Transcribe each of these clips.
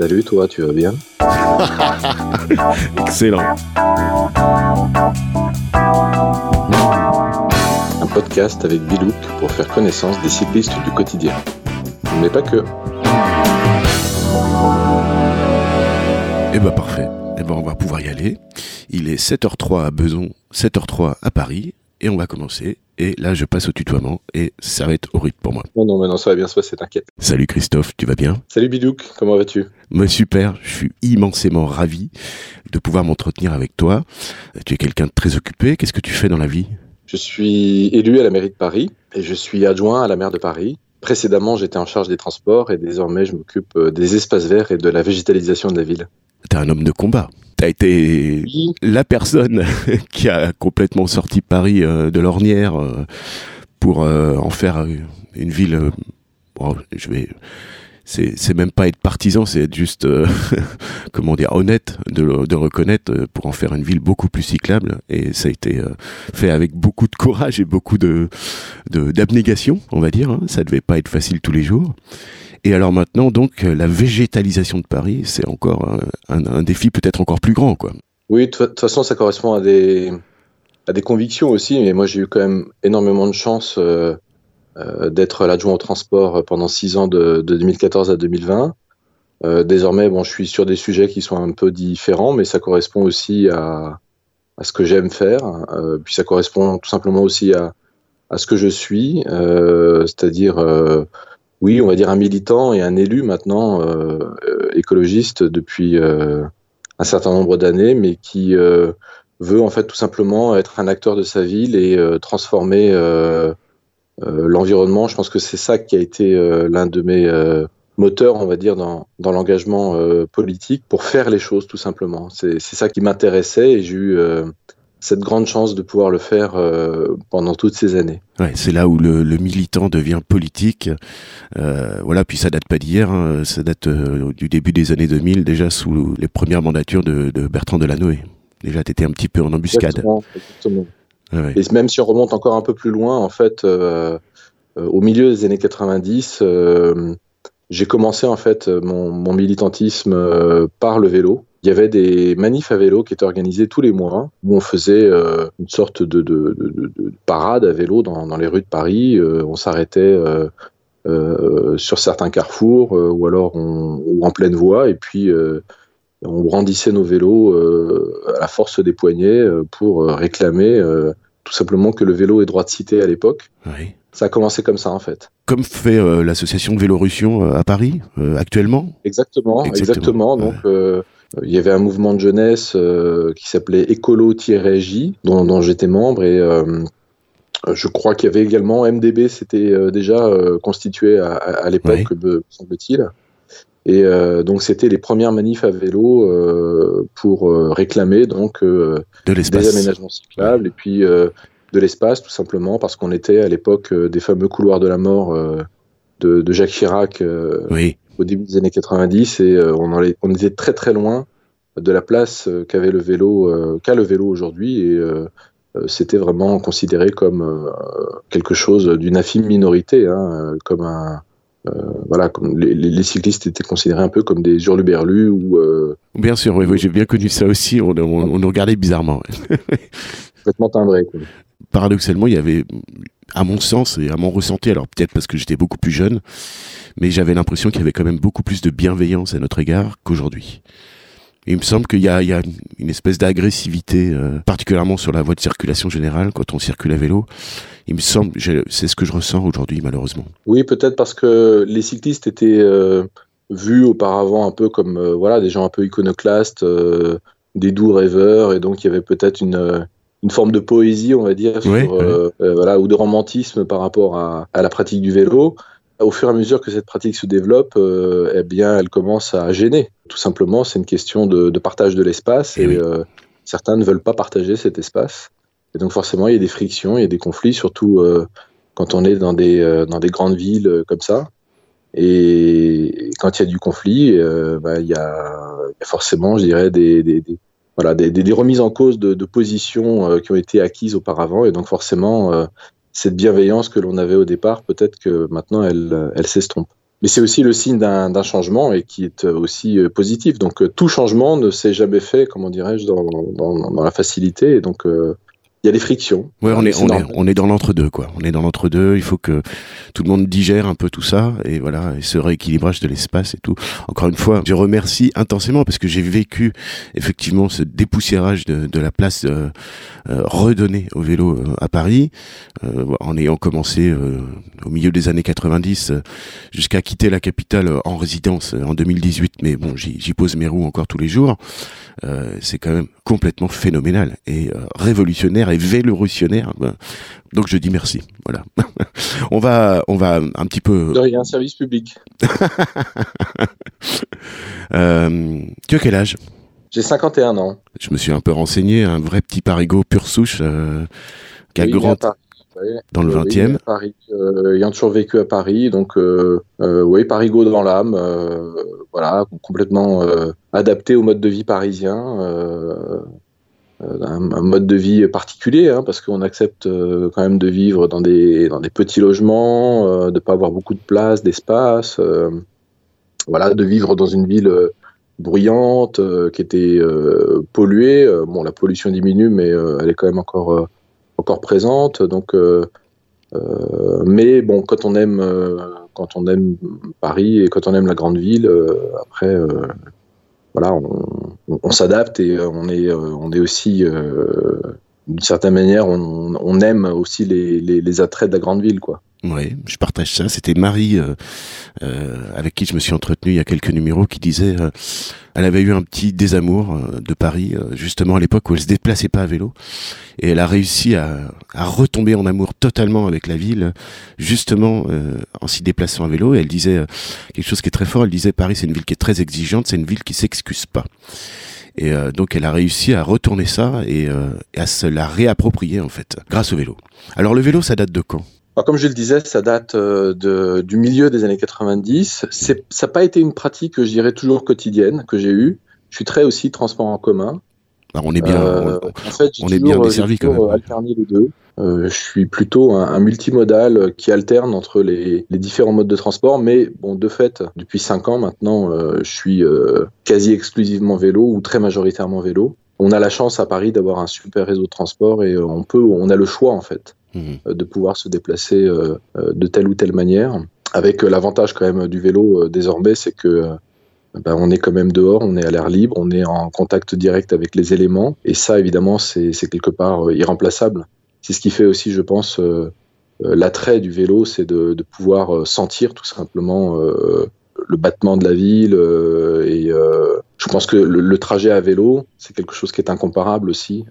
Salut, toi, tu vas bien? Excellent. Un podcast avec Bilouk pour faire connaissance des cyclistes du quotidien. Mais pas que. Eh ben parfait. Eh ben on va pouvoir y aller. Il est 7h03 à Beson, 7h03 à Paris, et on va commencer. Et là, je passe au tutoiement, et ça va être horrible pour moi. Non, non, mais non, ça va bien se passer, t'inquiète. Salut Christophe, tu vas bien? Salut Bilouk, comment vas-tu? Moi super, je suis immensément ravi de pouvoir m'entretenir avec toi. Tu es quelqu'un de très occupé, qu'est-ce que tu fais dans la vie? Je suis élu à la mairie de Paris, et je suis adjoint à la maire de Paris. Précédemment, j'étais en charge des transports, et désormais, je m'occupe euh, des espaces verts et de la végétalisation de la ville. T'es un homme de combat. T'as été Oui. la personne qui a complètement sorti Paris euh, de l'ornière euh, pour euh, en faire une ville. bon, je vais. C'est, c'est même pas être partisan, c'est être juste, euh, comment dire, honnête de, le- de reconnaître pour en faire une ville beaucoup plus cyclable. Et ça a été euh, fait avec beaucoup de courage et beaucoup de, de d'abnégation, on va dire. hein. Ça devait pas être facile tous les jours. Et alors maintenant, donc, euh, la végétalisation de Paris, c'est encore un, défi peut-être encore plus grand, quoi. Oui, de toute façon, ça correspond à des, à des convictions aussi, mais moi, j'ai eu quand même énormément de chance euh, euh, d'être l'adjoint au transport pendant six ans de, de 2014 à 2020. Euh, désormais, bon, je suis sur des sujets qui sont un peu différents, mais ça correspond aussi à, à ce que j'aime faire. Puis ça correspond tout simplement aussi à, à ce que je suis, c'est-à-dire, oui, on va dire un militant et un élu maintenant euh, euh, écologiste depuis euh, un certain nombre d'années, mais qui veut en fait tout simplement être un acteur de sa ville et transformer l'environnement. Je pense que c'est ça qui a été l'un de mes moteurs, on va dire, dans, l'engagement politique pour faire les choses tout simplement. C'est ça qui m'intéressait et j'ai eu cette grande chance de pouvoir le faire euh, pendant toutes ces années. Ouais, c'est là où le, le militant devient politique. Euh, voilà, puis ça date pas d'hier, hein, ça date euh, du début des années 2000, déjà sous les premières mandatures de, de Bertrand Delanoë. Déjà, t'étais un petit peu en embuscade. Exactement, ouais. Et même si on remonte encore un peu plus loin, en fait, euh, au milieu des années 90, euh, j'ai commencé en fait mon, mon militantisme par le vélo. Il y avait des manifs à vélo qui étaient organisés tous les mois, où on faisait euh, une sorte de, de- de- de- de parade à vélo dans, dans les rues de Paris. Euh, on s'arrêtait euh, sur certains carrefours, ou alors on- ou en pleine voie, et puis on brandissait nos vélos à la force des poignets pour réclamer tout simplement que le vélo ait droit de cité à l'époque. Ça a commencé comme ça en fait. Comme fait l'association de Vélorussion à Paris, actuellement? Exactement, Exactement, exactement. Donc il y avait un mouvement de jeunesse euh, qui s'appelait Écolo-J, dont, dont j'étais membre et euh, je crois qu'il y avait également MDB, c'était euh, déjà euh, constitué à, à- à l'époque, me semble-t-il. Et euh, donc c'était les premières manifs à vélo euh, pour euh, réclamer donc euh, De des aménagements cyclables et puis euh, de l'espace tout simplement parce qu'on était à l'époque euh, des fameux couloirs de la mort euh, de, de Jacques Chirac euh, Oui, au début des années 90 et euh, on, en est- on était très très loin de la place euh, qu'avait le vélo euh, qu'a le vélo aujourd'hui et c'était vraiment considéré comme quelque chose d'une infime minorité hein, comme un euh, voilà comme les, cyclistes étaient considérés un peu comme des hurluberlus ou euh, bien sûr, oui, oui, j'ai bien connu ça aussi. On, on, on nous regardait bizarrement. complètement timbrés quoi. Paradoxalement, il y avait, à mon sens et à mon ressenti, alors peut-être parce que j'étais beaucoup plus jeune, mais j'avais l'impression qu'il y avait quand même beaucoup plus de bienveillance à notre égard qu'aujourd'hui. Il me semble qu'il y a, une espèce d'agressivité, euh, particulièrement sur la voie de circulation générale, quand on circule à vélo. Il me semble, c'est ce que je ressens aujourd'hui, malheureusement. Oui, peut-être parce que les cyclistes étaient euh, vus auparavant un peu comme euh, voilà des gens un peu iconoclastes, des doux rêveurs, et donc il y avait peut-être une, une forme de poésie, on va dire, sur, euh, euh, voilà, ou de romantisme par rapport à, à la pratique du vélo. Au fur et à mesure que cette pratique se développe, euh, eh bien, elle commence à gêner. Tout simplement, c'est une question de, de partage de l'espace, Eh et oui. euh, certains ne veulent pas partager cet espace. Et donc forcément, il y a des frictions, il y a des conflits, surtout euh, quand on est dans des, dans des grandes villes comme ça. Et quand il y a du conflit, bah, il, y a, il y a forcément, je dirais, des, des, des- voilà, des, remises en cause de, positions euh, qui ont été acquises auparavant. Et donc forcément, euh, cette bienveillance que l'on avait au départ, peut-être que maintenant, elle, elle s'estompe. mais c'est aussi le signe d'un changement et qui est aussi positif. Donc tout changement ne s'est jamais fait, comment dirais-je, dans, la facilité. Et donc il y a des frictions. Ouais, on est, on est, on est dans l'entre-deux, quoi. On est dans l'entre-deux. Il faut que tout le monde digère un peu tout ça, et voilà, et ce rééquilibrage de l'espace et tout. Encore une fois, je remercie intensément parce que j'ai vécu effectivement ce dépoussiérage de, de la place euh, euh redonnée au vélo euh, à Paris, euh, en ayant commencé au milieu des années 90 jusqu'à quitter la capitale en résidence en 2018. Mais bon, j'y pose mes roues encore tous les jours. C'est quand même complètement phénoménal et révolutionnaire et vélorutionnaire. Donc je dis merci. Voilà. on va, on va un petit peu. Il y a un service public. euh, tu as quel âge? J'ai 51 ans. Je me suis un peu renseigné, un vrai petit parigot pur souche euh, qui a grand dans le 20e. Paris, euh, ayant toujours vécu à Paris, donc euh, euh oui, Parigot dans l'âme, euh, voilà, complètement adapté au mode de vie parisien. Euh, un, mode de vie particulier, hein, parce qu'on accepte euh, quand même de vivre dans des, dans des petits logements, euh, de ne pas avoir beaucoup de place, d'espace, voilà, de vivre dans une ville bruyante, qui était polluée. bon, la pollution diminue, mais elle est quand même encore, encore présente. Donc, mais bon, quand on aime, quand on aime Paris et quand on aime la grande ville, après, voilà, on, s'adapte et euh, on est, euh, on est aussi, euh, d'une certaine manière, on, aime aussi les, les, attraits de la grande ville, quoi. Oui, je partage ça. C'était Marie, avec qui je me suis entretenu il y a quelques numéros, qui disait elle avait eu un petit désamour euh, de Paris, euh, justement à l'époque où elle se déplaçait pas à vélo, et elle a réussi à, retomber en amour totalement avec la ville, justement euh, en s'y déplaçant à vélo. Et elle disait quelque chose qui est très fort. Elle disait Paris, c'est une ville qui est très exigeante, c'est une ville qui s'excuse pas. Et donc elle a réussi à retourner ça et à se la réapproprier en fait, grâce au vélo. Alors le vélo, ça date de quand? Comme je le disais, ça date euh, de, du milieu des années 90. Ça n'a pas été une pratique que je dirais toujours quotidienne que j'ai eue. Je suis très aussi transport en commun. Bah, on est bien, euh, en fait, on est bien desservi quand même. Alterné les deux. Euh, je suis plutôt un, multimodal qui alterne entre les, les, différents modes de transport, mais bon, de fait, depuis 5 ans maintenant, je suis quasi exclusivement vélo ou très majoritairement vélo. On a la chance à Paris d'avoir un super réseau de transport et on peut, on a le choix en fait. Mhm. Euh, de pouvoir se déplacer euh, euh, de telle ou telle manière. Avec l'avantage quand même du vélo désormais, c'est que ben, on est quand même dehors, on est à l'air libre, on est en contact direct avec les éléments. Et ça, évidemment, c'est quelque part irremplaçable. C'est ce qui fait aussi, je pense, l'attrait du vélo, c'est de, pouvoir sentir tout simplement le battement de la ville. et je pense que le, le trajet à vélo, c'est quelque chose qui est incomparable aussi.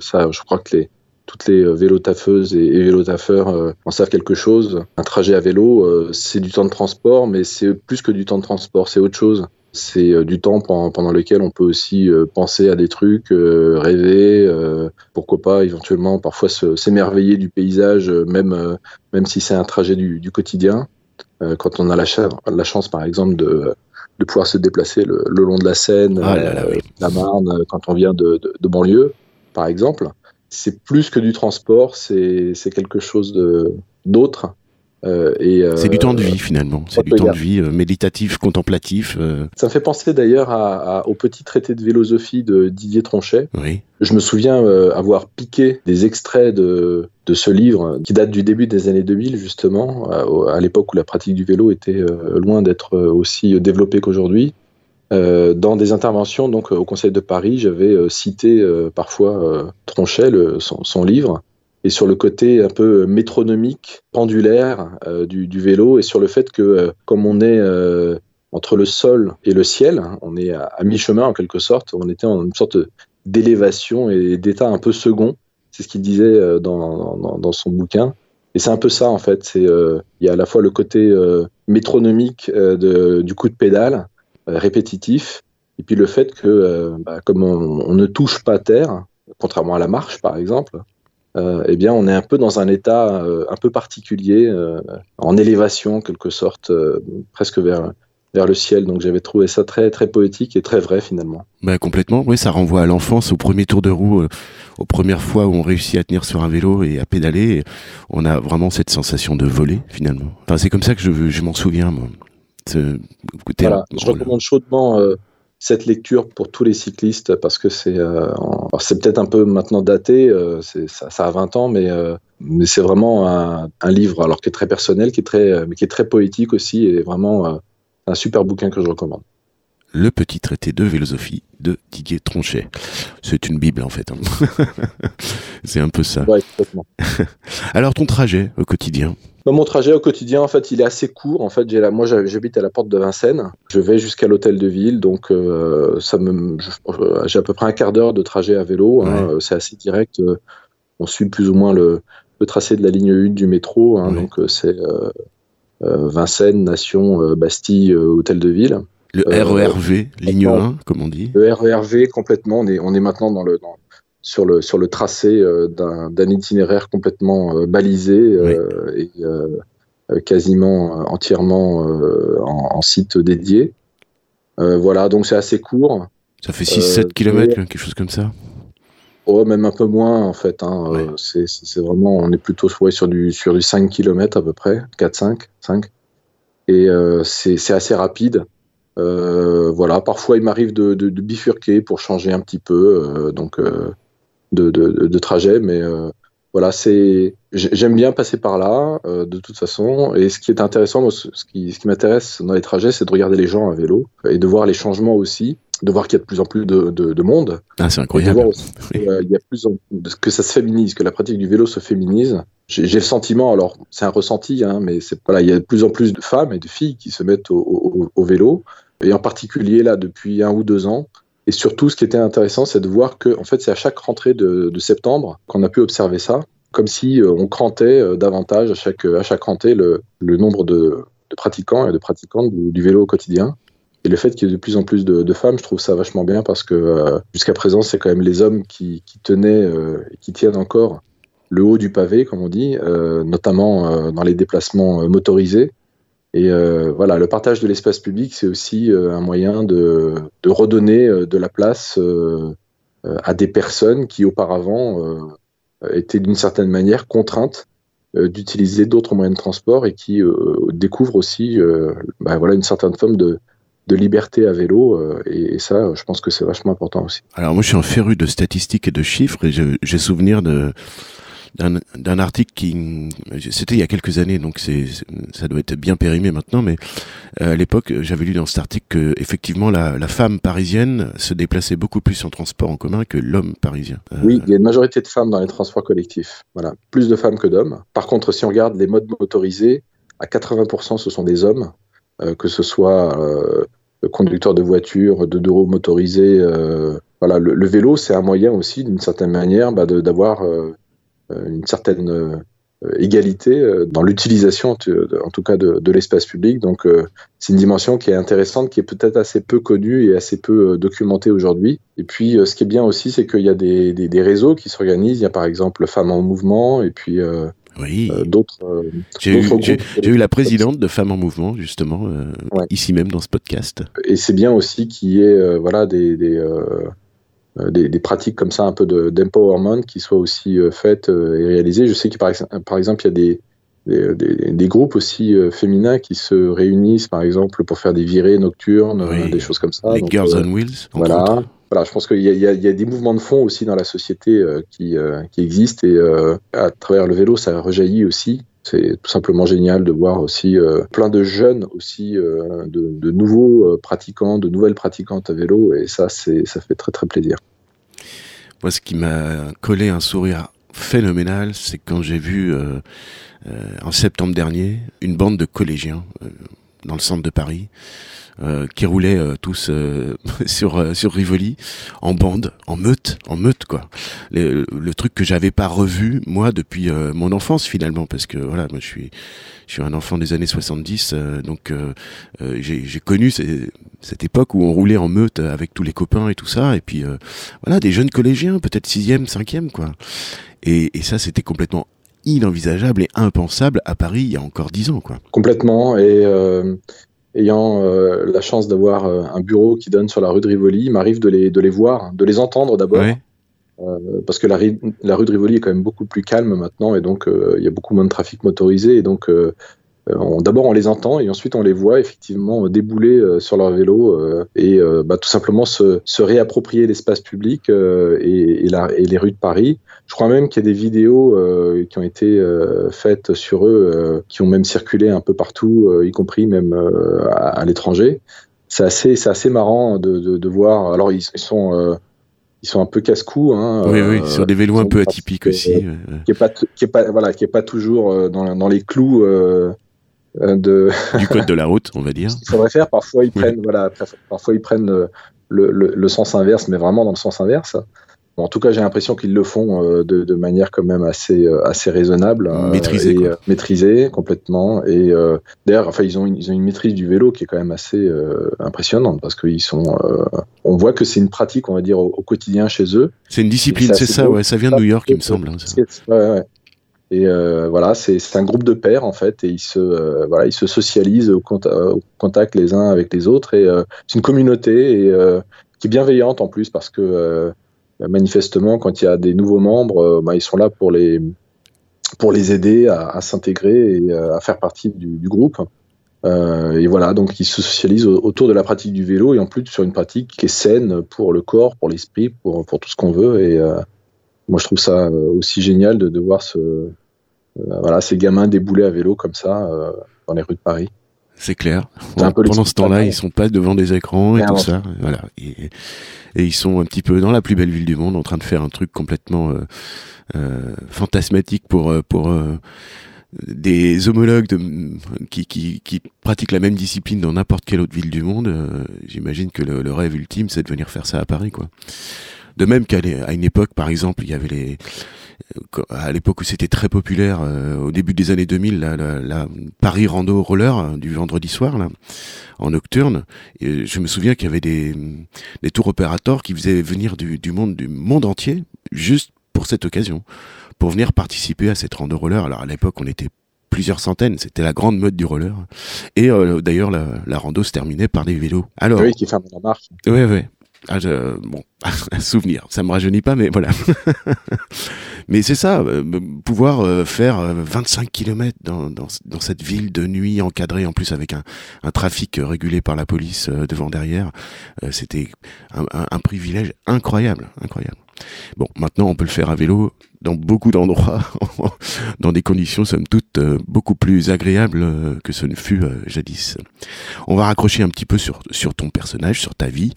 ça, je crois que les, toutes les euh, vélotaffeuses et, et vélotaffeurs euh, en savent quelque chose. Un trajet à vélo, euh, c'est du temps de transport, mais c'est plus que du temps de transport, c'est autre chose. C'est du temps pendant, lequel on peut aussi penser à des trucs, rêver, pourquoi pas éventuellement parfois s'émerveiller du paysage, même, même si c'est un trajet du, quotidien. quand on a la, la, chance, par exemple, de, de pouvoir se déplacer le, long de la Seine, ah la Marne, quand on vient de, de banlieue, par exemple c'est plus que du transport, c'est quelque chose d'autre. Euh, euh, c'est du temps de vie finalement, c'est du temps de vie euh, méditatif, contemplatif. Ça me fait penser d'ailleurs au petit traité de philosophie de Didier Tronchet. Oui. Je me souviens avoir piqué des extraits de, de, ce livre qui date du début des années 2000 justement, à, à l'époque où la pratique du vélo était loin d'être aussi développée qu'aujourd'hui. Euh, dans des interventions donc au Conseil de Paris, j'avais euh, cité euh, parfois Tronchet, son, livre, et sur le côté un peu métronomique, pendulaire du, vélo, et sur le fait que comme on est entre le sol et le ciel, hein, on est à, mi-chemin en quelque sorte, on était en une sorte d'élévation et d'état un peu second. C'est ce qu'il disait dans, dans, son bouquin. Et c'est un peu ça en fait. Il y a à la fois le côté métronomique du coup de pédale euh, répétitif. Et puis le fait que, euh, bah, comme on, ne touche pas terre, contrairement à la marche par exemple, euh, eh bien on est un peu dans un état un peu particulier, en élévation quelque sorte, presque vers vers le ciel. Donc j'avais trouvé ça très très poétique et très vrai finalement. Bah complètement. Oui, ça renvoie à l'enfance, au premier tour de roue, aux premières fois où on réussit à tenir sur un vélo et à pédaler. on a vraiment cette sensation de voler finalement. Enfin, c'est comme ça que je, je m'en souviens. Moi voilà, je recommande chaudement cette lecture pour tous les cyclistes parce que c'est c'est peut-être un peu maintenant daté, ça, ça, a 20 ans, mais, mais c'est vraiment un, un, livre alors qui est très personnel, qui est très, mais qui est très poétique aussi et vraiment un super bouquin que je recommande. Le petit traité de philosophie de Didier Tronchet. C'est une Bible en fait. Hein. c'est un peu ça. Ouais, Alors ton trajet au quotidien? Bah, Mon trajet au quotidien, en fait, il est assez court. En fait, j'ai la... moi, j'habite à la porte de Vincennes. Je vais jusqu'à l'hôtel de ville, donc euh, ça me, j'ai à peu près un quart d'heure de trajet à vélo. Hein. C'est assez direct. On suit plus ou moins le, le tracé de la ligne 1 du métro. Hein. Donc euh, c'est euh, Vincennes, Nation, Bastille, hôtel de ville. Le RERV, ligne 1, comme on dit. Le RERV, complètement. On est, on est maintenant dans le, sur, le, sur le tracé euh, d'un itinéraire complètement euh, balisé euh, et quasiment entièrement en, site dédié. voilà, donc c'est assez court. Ça fait 6-7 km, quelque chose comme ça Oh, même un peu moins en fait. Hein. C'est vraiment, on est plutôt sur, du, sur du 5 km à peu près, 4-5, 5. Et c'est assez rapide. Euh, voilà, parfois il m'arrive de, bifurquer pour changer un petit peu euh, donc euh, de, trajet, mais voilà, c'est j'aime bien passer par là de toute façon. Et ce qui est intéressant, ce qui, ce qui m'intéresse dans les trajets, c'est de regarder les gens à vélo et de voir les changements aussi de voir qu'il y a de plus en plus de, monde. Ah, c'est incroyable. de voir aussi il y a plus que ça se féminise, que la pratique du vélo se féminise. J'ai le sentiment, alors c'est un ressenti, hein, mais c'est voilà, il y a de plus en plus de femmes et de filles qui se mettent au, vélo, et en particulier là depuis un ou deux ans. Et surtout, ce qui était intéressant, c'est de voir que en fait, c'est à chaque rentrée de, septembre qu'on a pu observer ça, comme si euh, on crantait euh, davantage à chaque à chaque rentrée le, nombre de, pratiquants et de pratiquantes du vélo au quotidien. Et le fait qu'il y ait de plus en plus de, femmes, je trouve ça vachement bien parce que euh, jusqu'à présent, c'est quand même les hommes qui, tenaient euh, qui tiennent encore le haut du pavé, comme on dit, euh, notamment dans les déplacements motorisés. Et voilà, le partage de l'espace public, c'est aussi un moyen de, de, redonner de la place à des personnes qui auparavant étaient d'une certaine manière contraintes d'utiliser d'autres moyens de transport et qui découvrent aussi bah, voilà, une certaine forme de, de liberté à vélo euh, et, ça je pense que c'est vachement important aussi. Alors moi je suis un féru de statistiques et de chiffres et j'ai souvenir de d'un article qui c'était il y a quelques années donc c'est ça doit être bien périmé maintenant mais euh, à l'époque j'avais lu dans cet article que effectivement la, la, femme parisienne se déplaçait beaucoup plus en transport en commun que l'homme parisien. Euh, oui, il y a une majorité de femmes dans les transports collectifs. Voilà, plus de femmes que d'hommes. Par contre, si on regarde les modes motorisés, à 80% ce sont des hommes que ce soit euh, conducteur de voiture, de deux roues motorisées. Euh, voilà, le, vélo, c'est un moyen aussi, d'une certaine manière, bah, d'avoir une certaine égalité dans l'utilisation, en tout cas, de, l'espace public. Donc, c'est une dimension qui est intéressante, qui est peut-être assez peu connue et assez peu documentée aujourd'hui. Et puis, ce qui est bien aussi, c'est qu'il y a des, des réseaux qui s'organisent. Il y a par exemple Femmes en Mouvement, et puis oui. Euh, d'autres. Euh, j'ai eu, la présidente de Femmes en Mouvement, justement, euh, ici même dans ce podcast. Et c'est bien aussi qu'il y ait voilà, des, des, des, pratiques comme ça, un peu d'empowerment qui soient aussi faites et réalisées. Je sais que par, par exemple, il y a des, des, des, groupes aussi féminins qui se réunissent, par exemple, pour faire des virées nocturnes, des choses comme ça. Les Girls on Wheels. Voilà voilà, je pense qu'il y, a des mouvements de fond aussi dans la société euh, qui, euh, qui, existent et euh, à travers le vélo, ça rejaillit aussi. C'est tout simplement génial de voir aussi plein de jeunes aussi, de, nouveaux pratiquants, de nouvelles pratiquantes à vélo et ça, ça fait très très plaisir. Moi, ce qui m'a collé un sourire phénoménal, c'est quand j'ai vu en septembre dernier une bande de collégiens dans le centre de Paris qui roulaient euh, tous euh, sur sur Rivoli en bande, en meute, en meute quoi. Le, le truc que j'avais pas revu moi depuis mon enfance finalement parce que voilà, moi je suis je suis un enfant des années 70 donc j'ai connu cette époque où on roulait en meute avec tous les copains et tout ça et puis voilà des jeunes collégiens peut-être sixième, cinquième quoi. Et, et ça c'était complètement inenvisageable et impensable à Paris il y a encore dix ans. Quoi. Complètement. Et ayant euh, la chance d'avoir euh, un bureau qui donne sur la rue de Rivoli, il m'arrive de les, de les voir, de les entendre d'abord. Euh, parce que la, la, rue de Rivoli est quand même beaucoup plus calme maintenant et donc il y a beaucoup moins de trafic motorisé et donc D'abord, on les entend et ensuite on les voit effectivement débouler sur leur vélo et bah, tout simplement se, se réapproprier l'espace public et, et, la, et, les rues de Paris. Je crois même qu'il y a des vidéos qui ont été faites sur eux, qui ont même circulé un peu partout, y compris même à, à l'étranger c'est assez, c'est assez marrant de, de, de, voir. Alors ils, sont, euh, ils sont un peu casse-cou. Hein, oui, oui, euh, sur des vélos un peu atypiques aussi. Euh, qui est pas, qui est pas, voilà, qui est pas toujours dans, dans les clous. De du code de la route, on va dire. Il faudrait faire. Parfois, ils prennent, voilà, parfois ils prennent le, le, le, sens inverse, mais vraiment dans le sens inverse en tout cas, j'ai l'impression qu'ils le font euh, de, de, manière quand même assez, euh, assez raisonnable. Euh, maîtrisée. maîtrisée complètement. Et d'ailleurs, enfin, ils ont, une, ils ont une maîtrise du vélo qui est quand même assez impressionnante parce qu'ils sont. on voit que c'est une pratique, on va dire, au, quotidien chez eux. C'est une discipline, c'est ça, ouais. Ça vient de New York, il me semble. Hein, ouais, ouais. Et voilà, c'est un groupe de pairs en fait, et ils se, voilà, ils se socialisent au, contact les uns avec les autres. Et c'est une communauté et, qui est bienveillante en plus parce que euh, manifestement, quand il y a des nouveaux membres, euh, bah, ils sont là pour les, pour les aider à, s'intégrer et euh, à faire partie du, groupe. et voilà, donc ils se socialisent autour de la pratique du vélo et en plus sur une pratique qui est saine pour le corps, pour l'esprit, pour, pour tout ce qu'on veut. Et moi, je trouve ça aussi génial de, de voir ce, voilà, ces gamins débouler à vélo comme ça dans les rues de Paris. C'est clair. Pendant ce temps-là, ils sont pas devant des écrans et tout ça. Voilà. Et, et, ils sont un petit peu dans la plus belle ville du monde, en train de faire un truc complètement euh, euh, fantasmatique pour euh, pour euh, des homologues de, qui, qui, qui, pratiquent la même discipline dans n'importe quelle autre ville du monde. Euh, j'imagine que le, le, rêve ultime, c'est de venir faire ça à Paris, quoi. De même qu'à une époque, par exemple, il y avait les à l'époque où c'était très populaire, euh, au début des années 2000, la, la, Paris Rando Roller hein, du vendredi soir, là, en nocturne. Et je me souviens qu'il y avait des, des tours opérateurs qui faisaient venir du, du, monde du monde entier juste pour cette occasion, pour venir participer à cette rando roller. Alors à l'époque, on était plusieurs centaines, c'était la grande mode du roller. Et euh, d'ailleurs, la, la, rando se terminait par des vélos. Alors, oui, qui ferment la marche. Oui, oui. Ah, je, bon, souvenir, ça me rajeunit pas, mais voilà. mais c'est ça, euh, pouvoir euh, faire 25 euh, km dans, dans, dans, cette ville de nuit encadrée, en plus avec un, un trafic régulé par la police devant derrière, c'était un, un, un privilège incroyable, incroyable. Bon, maintenant on peut le faire à vélo dans beaucoup d'endroits, dans des conditions somme toute euh, beaucoup plus agréables euh, que ce ne fut euh, jadis. On va raccrocher un petit peu sur, sur ton personnage, sur ta vie,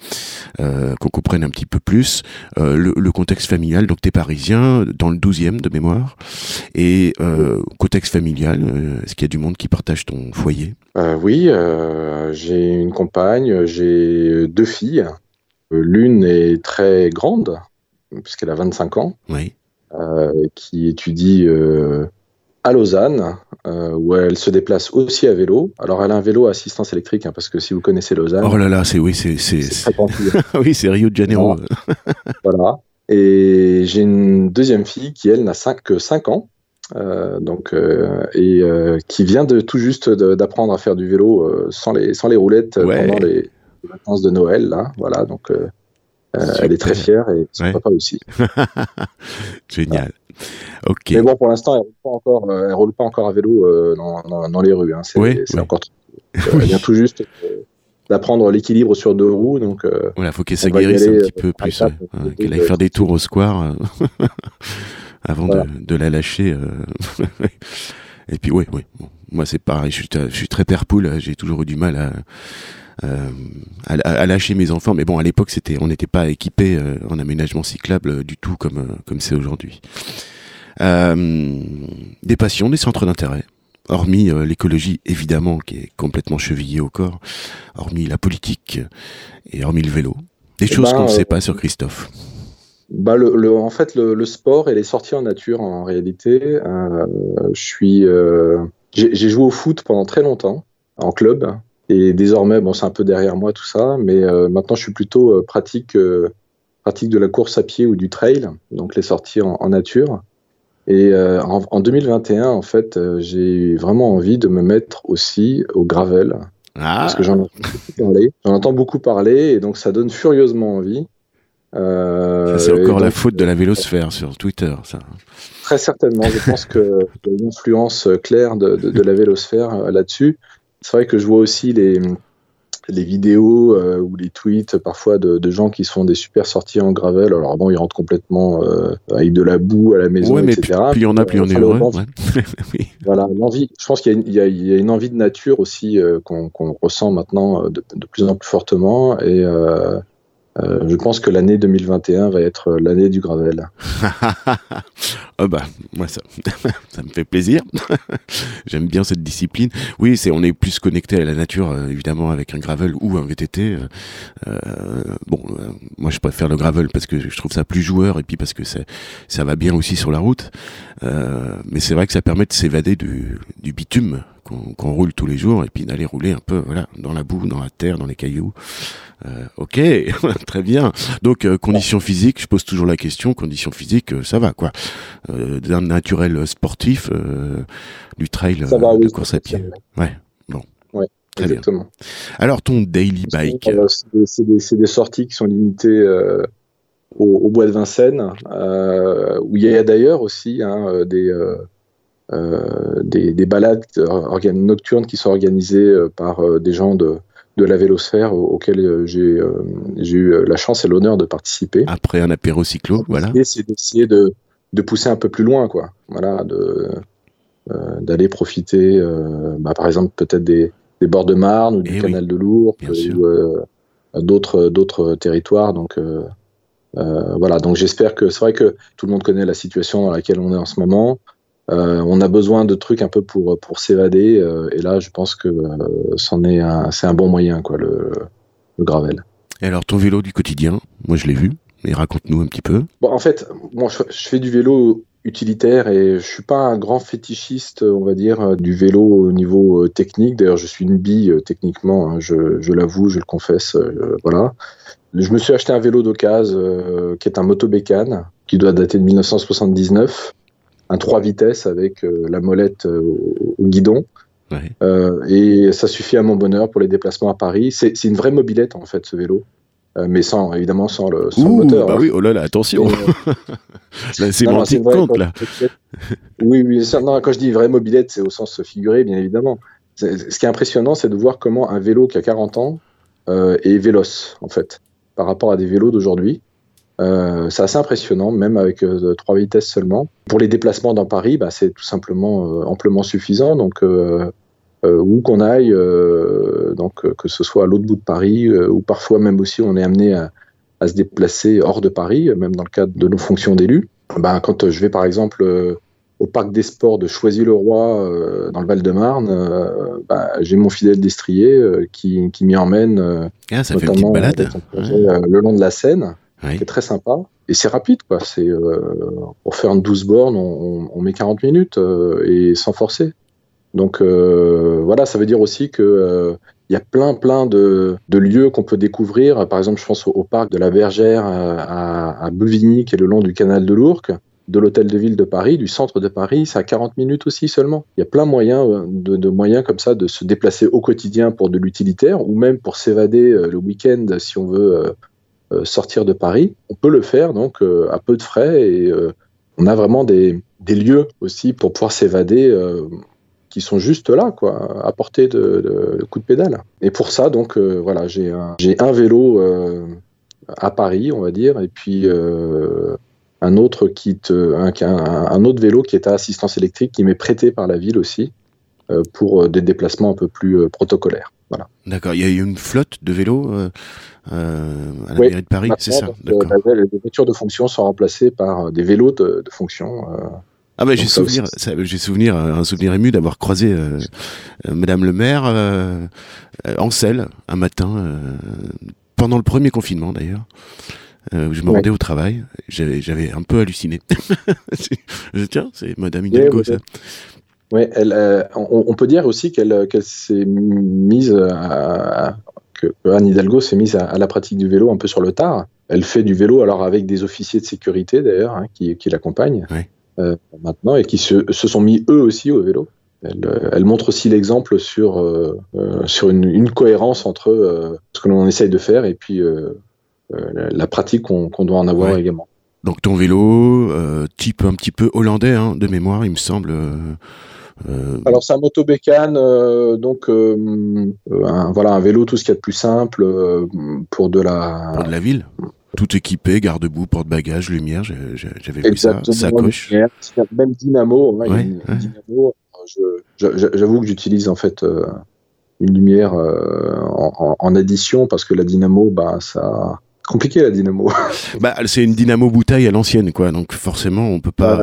qu'on comprenne un petit peu plus le, le, contexte familial. Donc tu es parisien, dans le 12e de mémoire, et contexte familial, est-ce qu'il y a du monde qui partage ton foyer? Oui, j'ai une compagne, j'ai deux filles. L'une est très grande, puisqu'elle a 25 ans. Oui. Euh, qui étudie euh, à Lausanne, euh, où elle se déplace aussi à vélo. Alors, elle a un vélo à assistance électrique, hein, parce que si vous connaissez Lausanne. Oh là là, c'est oui, c'est oui, c'est Rio de Janeiro. Voilà. Et j'ai une deuxième fille qui elle n'a que 5 ans. Euh, donc et qui vient de tout juste d'apprendre à faire du vélo sans les sans les roulettes pendant les vacances de Noël là voilà donc elle est très fière et son papa aussi. Génial. Ok. Mais bon, pour l'instant, elle roule pas encore, euh, elle roule pas encore à vélo euh, dans, dans, les rues. Hein. C'est oui, encore. elle vient tout juste d'apprendre l'équilibre sur deux roues, donc. voilà, faut qu'elle s'aguerrisse un petit peu plus, qu'elle aille faire des tours au square avant de, de, la lâcher. et puis oui, oui. Bon, moi c'est pareil, je suis, je suis très père poule. J'ai toujours eu du mal à euh, à, lâcher mes enfants. Mais bon, à l'époque, c'était, on n'était pas équipé euh, en aménagement cyclable euh, du tout comme comme c'est aujourd'hui. des passions, des centres d'intérêt hormis l'écologie évidemment qui est complètement chevillée au corps, hormis la politique et hormis le vélo, des eh choses ben, qu'on ne sait pas sur Christophe. Bah le, en fait, le, sport et les sorties en nature, en réalité, je suis, j'ai joué au foot pendant très longtemps en club. Et désormais, bon, c'est un peu derrière moi tout ça, mais euh, maintenant je suis plutôt euh, pratique, euh, pratique de la course à pied ou du trail, donc les sorties en, en nature. Et en, en, 2021, en fait, j'ai vraiment envie de me mettre aussi au gravel. Ah. Parce que j'en entends beaucoup parler, j'en entends beaucoup parler, et donc ça donne furieusement envie. c'est encore la faute de la vélosphère sur Twitter, ça. Très certainement. Je pense qu'il y a une influence claire de, de la vélosphère là-dessus. C'est vrai que je vois aussi les, les vidéos euh, ou les tweets parfois de, de, gens qui se font des super sorties en gravel. Alors bon, ils rentrent complètement euh, avec de la boue à la maison, mais etc. Plus il y en a, plus on est heureux. oui. Voilà, l'envie. Je pense qu'il y, y, y, a une envie de nature aussi euh, qu'on ressent maintenant de, de, plus en plus fortement et euh, je pense que l'année 2021 va être l'année du gravel. oh bah, moi ça, ça me fait plaisir. J'aime bien cette discipline. Oui, c'est on est plus connecté à la nature euh, évidemment avec un gravel ou un VTT. Euh, bon, moi je préfère le gravel parce que je trouve ça plus joueur et puis parce que ça va bien aussi sur la route. Mais c'est vrai que ça permet de s'évader du, du bitume qu'on roule tous les jours et puis d'aller rouler un peu voilà dans la boue, dans la terre, dans les cailloux. Euh, ok, très bien. Donc euh, conditions physiques, je pose toujours la question. Conditions physiques, euh, ça va quoi D'un naturel sportif, du trail ça va, de oui, course à pied. Ouais, bon. Ouais, Très exactement. bien. Alors ton daily bike. C'est des, des, des, sorties qui sont limitées au, au, bois de Vincennes, où il y a d'ailleurs aussi hein, des des, des, balades nocturnes qui sont organisées euh, par euh, des gens de, de la vélosphère auxquels j'ai eu la chance et l'honneur de participer. Après un apéro cyclo, voilà. C'est d'essayer de, de, pousser un peu plus loin, quoi. Voilà, euh, d'aller profiter, euh, bah, par exemple, peut-être des, des, bords de Marne ou du Eh canal oui, de Lourdes ou euh, d'autres d'autres territoires. Donc voilà, donc j'espère que c'est vrai que tout le monde connaît la situation dans laquelle on est en ce moment. Euh, on a besoin de trucs un peu pour pour s'évader euh, et là je pense que euh, c'en est un c'est un bon moyen quoi le, le gravel. Et alors ton vélo du quotidien, moi je l'ai vu, mais raconte-nous un petit peu. Bon en fait, moi je, je, fais du vélo utilitaire et je suis pas un grand fétichiste on va dire du vélo au niveau technique. D'ailleurs je suis une bille techniquement, hein, je, je l'avoue, je le confesse, voilà. Je me suis acheté un vélo d'occasion qui est un motobécane qui doit dater de 1979 un 3 vitesses avec euh, la molette euh, au, au, guidon. Ouais. Euh, et ça suffit à mon bonheur pour les déplacements à Paris. C'est une vraie mobilette en fait ce vélo. Euh, mais sans évidemment sans le, sans Ouh, le moteur. Bah hein. oui, oh là là, attention. là, c'est mon petit compte là. oui, oui. Ça, non, quand je dis vraie mobilette, c'est au sens figuré, bien évidemment. Ce qui est impressionnant, c'est de voir comment un vélo qui a 40 ans euh, est véloce en fait par rapport à des vélos d'aujourd'hui. Euh, c'est assez impressionnant, même avec euh, trois vitesses seulement. Pour les déplacements dans Paris, bah, c'est tout simplement euh, amplement suffisant. Donc, où qu'on aille, donc que ce soit à l'autre bout de Paris, ou parfois même aussi on est amené à, à, se déplacer hors de Paris, même dans le cadre de nos fonctions d'élus. Bah, quand je vais par exemple au parc des sports de Choisy-le-Roi dans le Val-de-Marne, bah, j'ai mon fidèle destrier qui, qui m'y emmène ah, ça fait une petite balade. Ouais. le long de la Seine oui. qui est très sympa. Et c'est rapide, quoi. C'est euh, pour faire une 12 bornes, on, met 40 minutes euh, et sans forcer. Donc euh, voilà, ça veut dire aussi que il y a plein plein de, lieux qu'on peut découvrir. Par exemple, je pense au, parc de la Bergère à, à, qui est le long du canal de l'Ourcq, de l'hôtel de ville de Paris, du centre de Paris, c'est à 40 minutes aussi seulement. Il y a plein de, moyens comme ça de se déplacer au quotidien pour de l'utilitaire ou même pour s'évader le week-end si on veut sortir de Paris. On peut le faire donc euh, à peu de frais et euh, on a vraiment des, lieux aussi pour pouvoir s'évader qui sont juste là, quoi, à portée de, de, de coup de pédale. Et pour ça, donc voilà, j'ai un, vélo à Paris, on va dire, et puis un autre un, autre vélo qui est à assistance électrique qui m'est prêté par la ville aussi pour des déplacements un peu plus protocolaires. Voilà. D'accord. Il y a une flotte de vélos euh, euh, à la oui, mairie de Paris, c'est ça donc, euh, Les voitures de fonction sont remplacées par des vélos de, de fonction. Euh, ah bah j'ai souvenir, j'ai souvenir, un souvenir ému d'avoir croisé euh, Madame le maire euh, en selle un matin pendant le premier confinement d'ailleurs. Euh, je me ouais. rendais au travail, j'avais un peu halluciné. Tiens, c'est Madame Hidalgo, ça. Elle, euh, on, on, peut dire aussi qu'elle qu s'est mise à, à, que Anne Hidalgo s'est mise à, à, la pratique du vélo un peu sur le tard. Elle fait du vélo alors avec des officiers de sécurité d'ailleurs hein, qui, qui l'accompagnent euh, maintenant et qui se, se, sont mis eux aussi au vélo. Elle, elle montre aussi l'exemple sur, euh, sur une, une, cohérence entre ce que l'on essaye de faire et puis la pratique qu'on doit en avoir également. Donc ton vélo, type un petit peu hollandais hein, de mémoire, il me semble. Alors c'est un motobécane, donc un, voilà un vélo tout ce qu'il y a de plus simple pour de la pour de la ville tout équipé, garde-boue, porte-bagages, lumière, j'avais vu ça, sacoche. Même dynamo, dynamo j'avoue que j'utilise en fait euh, une lumière euh, en, addition parce que la dynamo, bah, ça compliqué la dynamo. bah, c'est une dynamo bouteille à l'ancienne, quoi. Donc forcément, on peut pas.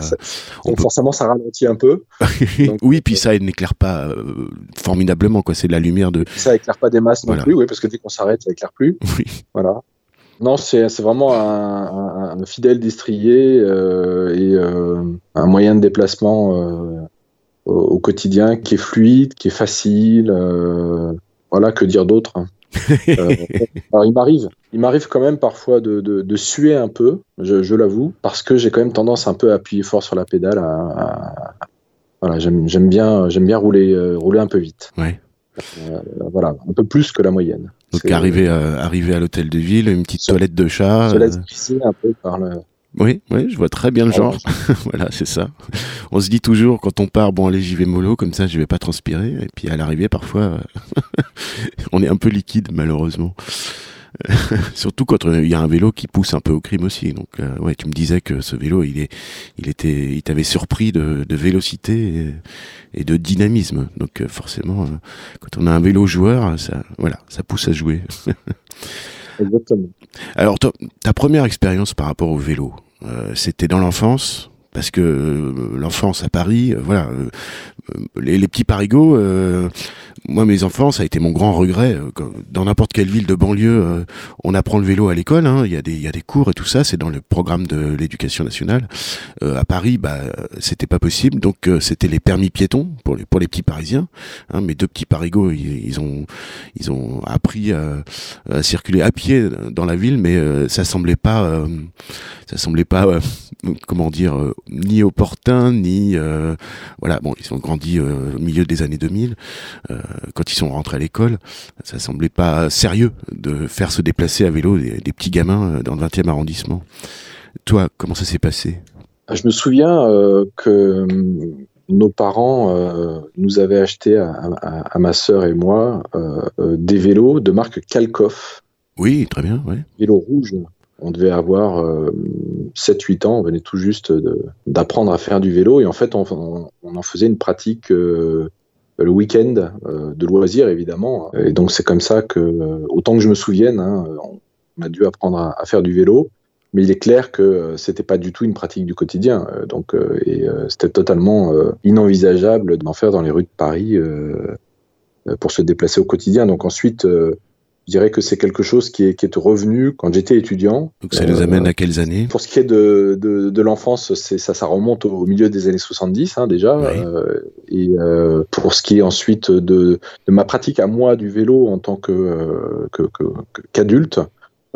on Forcément, ça ralentit un peu. oui, puis ça n'éclaire pas euh, formidablement, quoi. C'est de la lumière de. Ça éclaire pas des masses non plus, oui, parce que dès qu'on s'arrête, ça éclaire plus. Oui. Voilà. Non, c'est vraiment un, fidèle destrier euh, et euh, un moyen de déplacement euh, au, quotidien qui est fluide, qui est facile. voilà, que dire d'autre hein. alors il m'arrive, il m'arrive quand même parfois de, suer un peu, je, l'avoue, parce que j'ai quand même tendance un peu à appuyer fort sur la pédale. voilà, j'aime bien, j'aime bien rouler, rouler un peu vite. Ouais. voilà, un peu plus que la moyenne. Donc arriver à, arriver à l'hôtel de ville, une petite toilette de chat. Je laisse glisser un peu par le. Oui, oui, je vois très bien le genre. voilà, c'est ça. On se dit toujours quand on part, bon allez, j'y vais mollo, comme ça je vais pas transpirer. Et puis à l'arrivée, parfois, on est un peu liquide, malheureusement. Surtout quand il y a un vélo qui pousse un peu au crime aussi. Donc, euh, ouais, tu me disais que ce vélo, il est, il était, il t'avait surpris de, de vélocité et, de dynamisme. Donc, euh, forcément, euh, quand on a un vélo joueur, ça, voilà, ça pousse à jouer. Exactement. Alors, ta première expérience par rapport au vélo, c'était dans l'enfance? Parce que l'enfance à Paris, voilà, les, les, petits parigots, moi, mes enfants, ça a été mon grand regret. Euh, dans n'importe quelle ville de banlieue, euh, on apprend le vélo à l'école. Hein. Il y a des, y a des cours et tout ça. C'est dans le programme de l'éducation nationale. Euh, à Paris, bah, c'était pas possible. Donc, c'était les permis piétons pour les petits Parisiens. Hein. Mes deux petits parigots, ils, ont ils ont appris à, circuler à pied dans la ville, mais ça semblait pas ça semblait pas comment dire ni opportun ni voilà. Bon, ils ont grandi au milieu des années 2000 quand ils sont rentrés à l'école, ça semblait pas sérieux de faire se déplacer à vélo des, petits gamins euh, dans le 20e arrondissement. Toi, comment ça s'est passé? Je me souviens euh, que nos parents euh, nous avaient acheté à, ma sœur et moi des vélos de marque Kalkoff. Oui, très bien. Ouais. Vélo rouge. On devait avoir 7-8 ans, on venait tout juste d'apprendre à faire du vélo et en fait on, en faisait une pratique le week-end euh, de loisirs évidemment. Et donc c'est comme ça que, euh, autant que je me souvienne, hein, on a dû apprendre à, faire du vélo. Mais il est clair que euh, c'était pas du tout une pratique du quotidien, donc et c'était totalement inenvisageable d'en faire dans les rues de Paris pour se déplacer au quotidien. Donc ensuite, je dirais que c'est quelque chose qui est, qui est revenu quand j'étais étudiant. Donc ça nous euh, amène à quelles années? Pour ce qui est de, de, de l'enfance, ça, ça remonte au milieu des années 70 hein, déjà. Euh, et euh, pour ce qui est ensuite de, de, ma pratique à moi du vélo en tant que qu'adulte,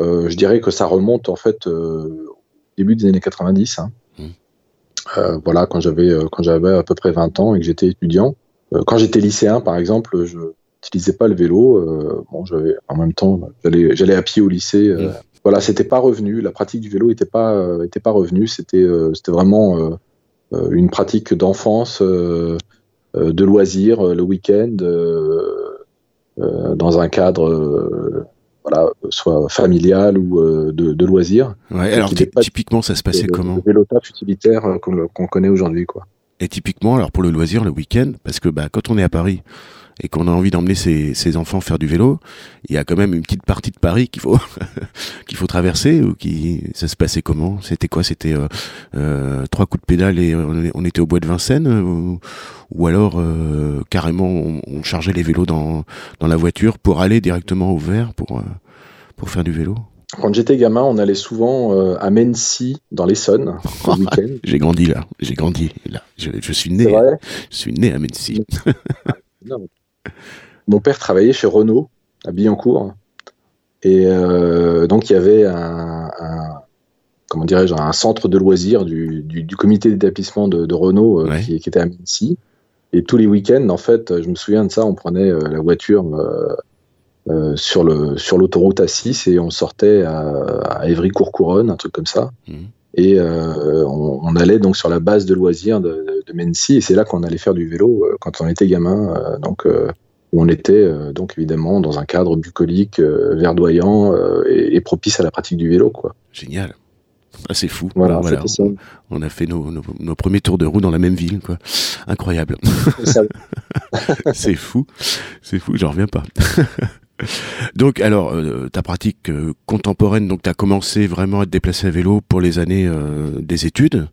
euh, je dirais que ça remonte en fait au début des années 90. Hein. Mmh. voilà, quand j'avais quand j'avais à peu près 20 ans et que j'étais étudiant. quand j'étais lycéen, par exemple, je n'utilisais pas le vélo. Euh, bon, j'avais en même temps, j'allais, j'allais à pied au lycée. Euh, voilà, c'était pas revenu. La pratique du vélo était pas, euh, était pas revenue. C'était, c'était vraiment une pratique d'enfance, de loisirs, le week-end, dans un cadre voilà, soit familial ou de, de, loisirs. Ouais, alors typiquement, ça se passait comment? Le vélo taf utilitaire qu'on connaît aujourd'hui, quoi. Et typiquement, alors pour le loisir, le week-end, parce que bah, quand on est à Paris, et qu'on a envie d'emmener ses, ses, enfants faire du vélo, il y a quand même une petite partie de Paris qu'il faut qu'il faut traverser ou qui ça se passait comment? C'était quoi? C'était euh, euh, trois coups de pédale et on, était au bois de Vincennes ou, ou alors euh, carrément on, on, chargeait les vélos dans dans la voiture pour aller directement au vert pour euh, pour faire du vélo quand j'étais gamin, on allait souvent euh, à Mency, dans l'Essonne, le week-end. j'ai grandi là, j'ai grandi là. Je, je suis né, je suis né à Mency. non, mon père travaillait chez Renault à Billancourt. Et euh, donc, il y avait un, comment dirais-je, un centre de loisirs du, comité d'établissement de, Renault euh, qui, était à Mincy. Et tous les week-ends, en fait, je me souviens de ça, on prenait euh, la voiture sur le sur l'autoroute A6 et on sortait à, à Évry-Courcouronne, un truc comme ça. Mmh. Et on, allait donc sur la base de loisirs de, de, Mency et c'est là qu'on allait faire du vélo quand on était gamin. donc où on était donc évidemment dans un cadre bucolique, verdoyant et, propice à la pratique du vélo. Quoi. Génial. Ah, c'est fou. Voilà, On, a fait nos, nos, premiers tours de roue dans la même ville, quoi. Incroyable. c'est fou. C'est fou, j'en reviens pas. donc, alors, euh, ta pratique euh, contemporaine, donc tu as commencé vraiment à te déplacer à vélo pour les années euh, des études.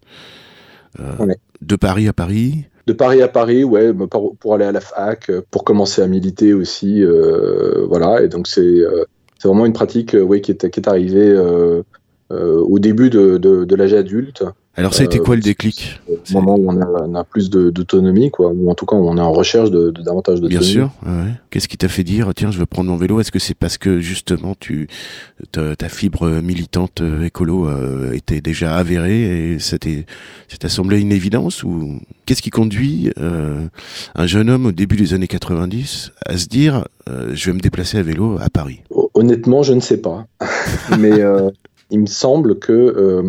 De Paris à Paris de Paris à Paris, ouais, pour aller à la fac, pour commencer à militer aussi, voilà. Et donc c'est c'est vraiment une pratique, ouais, qui est qui est arrivée au début de, de, l'âge adulte. Alors ça a été quoi le euh, déclic? Au moment où on a, plus d'autonomie, quoi, ou en tout cas on est en recherche de, davantage d'autonomie. Bien sûr. Qu'est-ce qui t'a fait dire tiens je veux prendre mon vélo? Est-ce que c'est parce que justement tu ta, fibre militante euh, écolo était déjà avérée et ça t'a semblé une évidence? Ou qu'est-ce qui conduit un jeune homme au début des années 90 à se dire je vais me déplacer à vélo à Paris? Honnêtement je ne sais pas, mais il me semble que euh,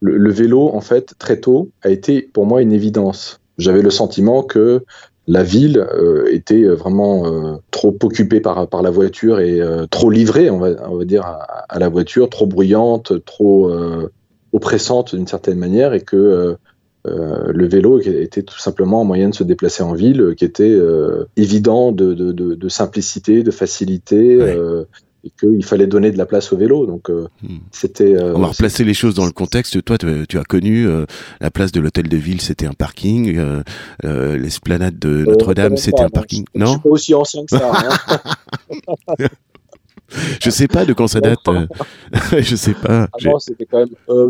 le, vélo, en fait, très tôt, a été pour moi une évidence. J'avais le sentiment que la ville euh, était vraiment euh, trop occupée par, par la voiture et trop livrée, on va, on va dire, à, la voiture, trop bruyante, trop oppressante d'une certaine manière, et que le vélo était tout simplement un moyen de se déplacer en ville qui était évident de, de, de, simplicité, de facilité et qu'il fallait donner de la place au vélo. Donc euh, hmm. c'était. Euh, On va replacer les choses dans le contexte. Toi, tu, as connu euh, la place de l'hôtel de ville, c'était un parking. L'esplanade de Notre-Dame, c'était un parking. Non. Je suis pas aussi ancien que ça. Hein. je sais pas de quand ça date. je sais pas. Ah c'était quand même. Euh,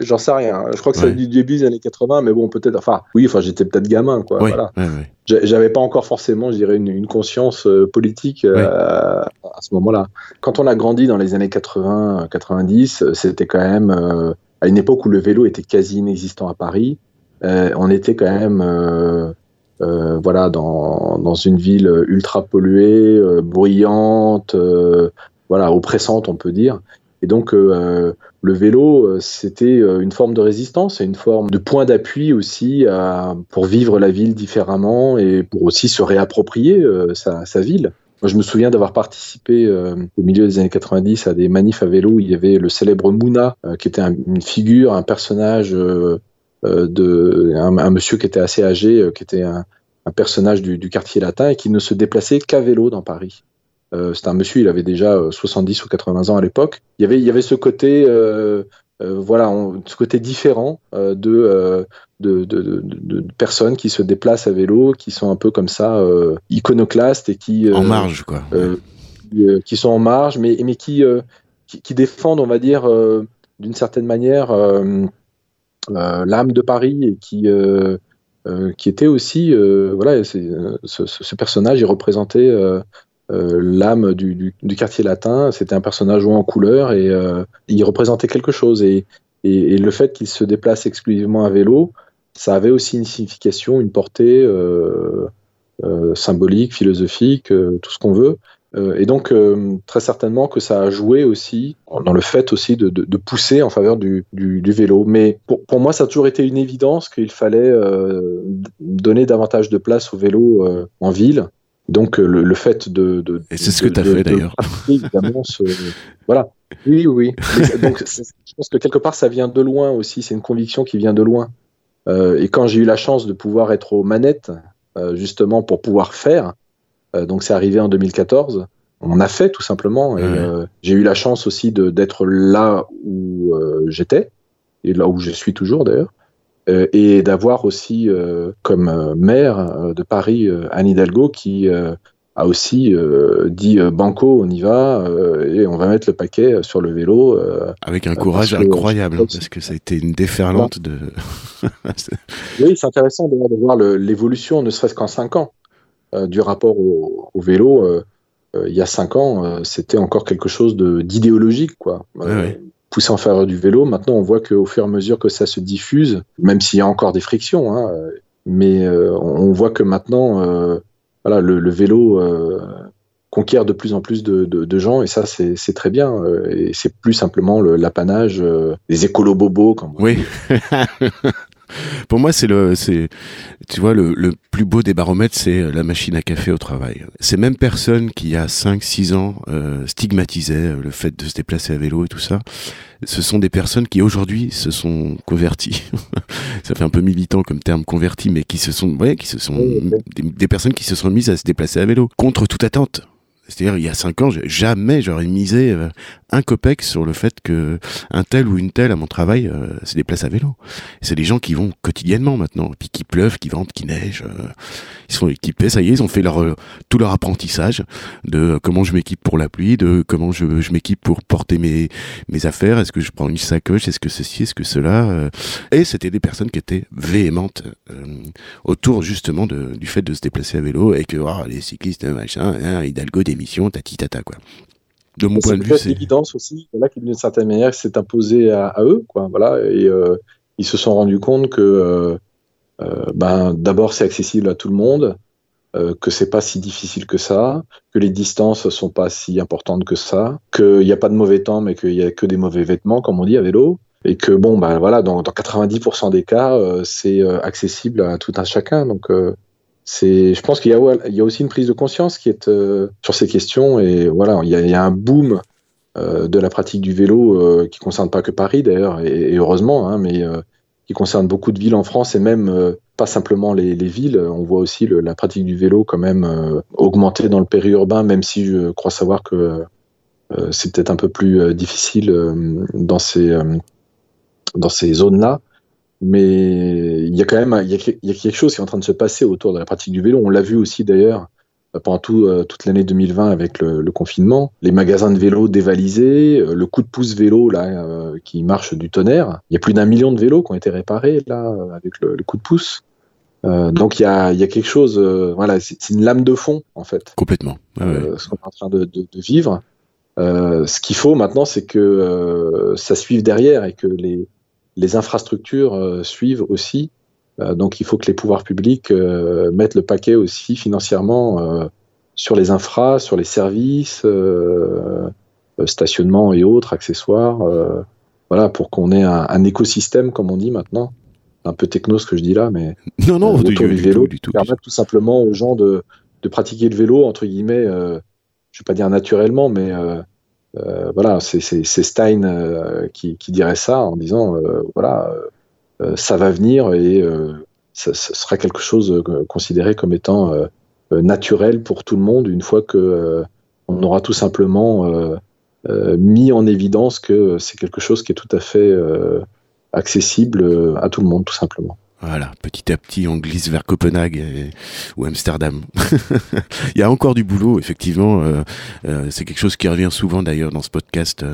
J'en sais rien. Je crois que c'est du début des années 80, mais bon, peut-être. Enfin, oui, enfin, j'étais peut-être gamin, quoi. voilà. J'avais pas encore forcément, je dirais, une, conscience euh, politique euh, à ce moment-là. Quand on a grandi dans les années 80, 90, c'était quand même à une époque où le vélo était quasi inexistant à Paris. on était quand même euh, voilà, dans, dans, une ville ultra polluée, euh, bruyante, euh, voilà, oppressante, on peut dire. Et donc, le vélo, c'était une forme de résistance et une forme de point d'appui aussi pour vivre la ville différemment et pour aussi se réapproprier sa, ville. Moi, je me souviens d'avoir participé au milieu des années 90 à des manifs à vélo où il y avait le célèbre Mouna, qui était une figure, un personnage de un, monsieur qui était assez âgé, euh, qui était un, personnage du, quartier latin et qui ne se déplaçait qu'à vélo dans Paris. Euh, C'était un monsieur, il avait déjà 70 ou 80 ans à l'époque. Il y avait, il y avait ce côté, voilà, ce côté différent de, de, personnes qui se déplacent à vélo, qui sont un peu comme ça, iconoclastes et qui en marge, quoi. qui, sont en marge, mais mais qui, qui, défendent, on va dire, d'une certaine manière euh, l'âme de Paris et qui euh, euh, qui était aussi voilà ce, personnage il représentait l'âme du, du, quartier latin. C'était un personnage en couleur et il représentait quelque chose. Et, et, le fait qu'il se déplace exclusivement à vélo ça avait aussi une signification une portée symbolique philosophique tout ce qu'on veut euh, et donc, euh, très certainement que ça a joué aussi dans le fait aussi de, de, pousser en faveur du, du, du, vélo. Mais pour, pour, moi, ça a toujours été une évidence qu'il fallait euh, donner davantage de place au vélo en ville. Donc, le, le, fait de. de et c'est ce que tu as fait d'ailleurs. voilà. Oui, oui. donc, je pense que quelque part, ça vient de loin aussi. C'est une conviction qui vient de loin. et quand j'ai eu la chance de pouvoir être aux manettes, justement, pour pouvoir faire, donc c'est arrivé en 2014. On a fait tout simplement. Et euh, j'ai eu la chance aussi d'être là où euh, j'étais et là où je suis toujours d'ailleurs. et d'avoir aussi comme maire de Paris Anne Hidalgo qui a aussi dit banco, on y va et on va mettre le paquet sur le vélo. Avec un courage incroyable, parce que ça a été une déferlante de. oui, c'est intéressant de, voir l'évolution, ne serait-ce qu'en 5 ans. Euh, du rapport au, vélo, euh, euh, il y a cinq ans, c'était encore quelque chose d'idéologique, quoi. Pousser en faveur du vélo. Maintenant, on voit qu'au fur et à mesure que ça se diffuse, même s'il y a encore des frictions, hein, mais on voit que maintenant, voilà, le, vélo conquiert de plus en plus de, gens et ça c'est très bien et c'est plus simplement l'apanage des écolos bobos comme oui Pour moi, c'est le, c'est, tu vois, le, le, plus beau des baromètres, c'est la machine à café au travail. Ces mêmes personnes qui, il y a 5, 6 ans, euh, stigmatisaient le fait de se déplacer à vélo et tout ça, ce sont des personnes qui aujourd'hui se sont converties. ça fait un peu militant comme terme converti, mais qui se sont, ouais, qui se sont, des, des personnes qui se sont mises à se déplacer à vélo contre toute attente. C'est-à-dire, il y a cinq ans, jamais j'aurais misé euh, un copec sur le fait que un tel ou une telle à mon travail euh, se déplace à vélo. C'est des gens qui vont quotidiennement maintenant, puis qui pleuvent, qui ventent, qui neigent. Euh, ils sont équipés, ça y est, ils ont fait leur tout leur apprentissage de comment je m'équipe pour la pluie, de comment je, m'équipe pour porter mes mes affaires. Est-ce que je prends une sacoche? Est-ce que ceci? Est-ce que cela? Et c'était des personnes qui étaient véhémentes autour justement de, du fait de se déplacer à vélo et que oh, les cyclistes machin, hein, Hidalgo des mission, tati tata quoi. De mon point de vue, c'est l'évidence aussi, là qui d'une certaine manière s'est imposé à, eux, quoi. Voilà, et euh, ils se sont rendus compte que, euh, euh, ben, d'abord c'est accessible à tout le monde, que c'est pas si difficile que ça, que les distances sont pas si importantes que ça, qu'il n'y a pas de mauvais temps, mais qu'il y a que des mauvais vêtements, comme on dit à vélo, et que bon, ben voilà, dans, dans 90% des cas, c'est accessible à tout un chacun, donc c'est, je pense qu'il y a, aussi une prise de conscience qui est euh, sur ces questions et voilà, il y a, un boom euh, de la pratique du vélo euh, qui concerne pas que Paris d'ailleurs et, heureusement, hein, mais euh, qui concerne beaucoup de villes en France et même pas simplement les, les, villes. On voit aussi la pratique du vélo quand même augmenter dans le périurbain, même si je crois savoir que c'est peut-être un peu plus difficile dans ces dans ces zones-là mais il y a quand même il y a, quelque chose qui est en train de se passer autour de la pratique du vélo. On l'a vu aussi d'ailleurs euh, pendant tout, euh, toute l'année 2020 avec le, confinement, les magasins de vélos dévalisés, euh, le coup de pouce vélo là qui marche du tonnerre. Il y a plus d'un million de vélos qui ont été réparés là avec le, coup de pouce. donc il y a, il y a quelque chose, voilà, c'est une lame de fond en fait. Complètement. ce qu'on est en train de, de, de vivre. ce qu'il faut maintenant, c'est que ça suive derrière et que les, les infrastructures euh, suivent aussi. Euh, donc il faut que les pouvoirs publics euh, mettent le paquet aussi financièrement sur les infras, sur les services, stationnement et autres accessoires. voilà, pour qu'on ait un, écosystème, comme on dit maintenant un peu techno ce que je dis là, mais non, non, du, vélo, tout, permettre tout simplement aux gens de, de pratiquer le vélo entre guillemets, je vais pas dire naturellement, mais euh, voilà, c'est Stein euh, qui, dirait ça en disant euh, voilà, ça va venir et ça, sera quelque chose considéré comme étant naturel pour tout le monde une fois que on aura tout simplement mis en évidence que c'est quelque chose qui est tout à fait accessible à tout le monde, tout simplement. Voilà, petit à petit, on glisse vers Copenhague ou Amsterdam. il y a encore du boulot, effectivement. Euh, euh, c'est quelque chose qui revient souvent d'ailleurs dans ce podcast.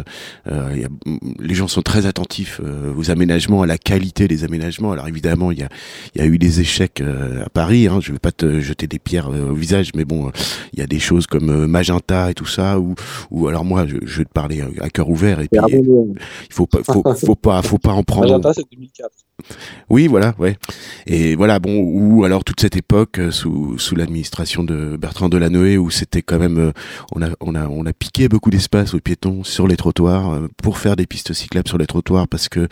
Euh, les gens sont très attentifs aux aménagements, à la qualité des aménagements. Alors évidemment, il y a, y a eu des échecs à Paris. Hein. Je ne vais pas te jeter des pierres au visage, mais bon, il y a des choses comme Magenta et tout ça. Ou, ou alors moi, je, je vais te parler à cœur ouvert. Et puis, il faut pas, faut, faut pas, faut pas en prendre. Magenta, c'est 2004. Oui, voilà, ouais. Et voilà, bon, ou alors toute cette époque euh, sous, sous l'administration de Bertrand Delanoë où c'était quand même, euh, on a, on a, on a piqué beaucoup d'espace aux piétons sur les trottoirs euh, pour faire des pistes cyclables sur les trottoirs parce que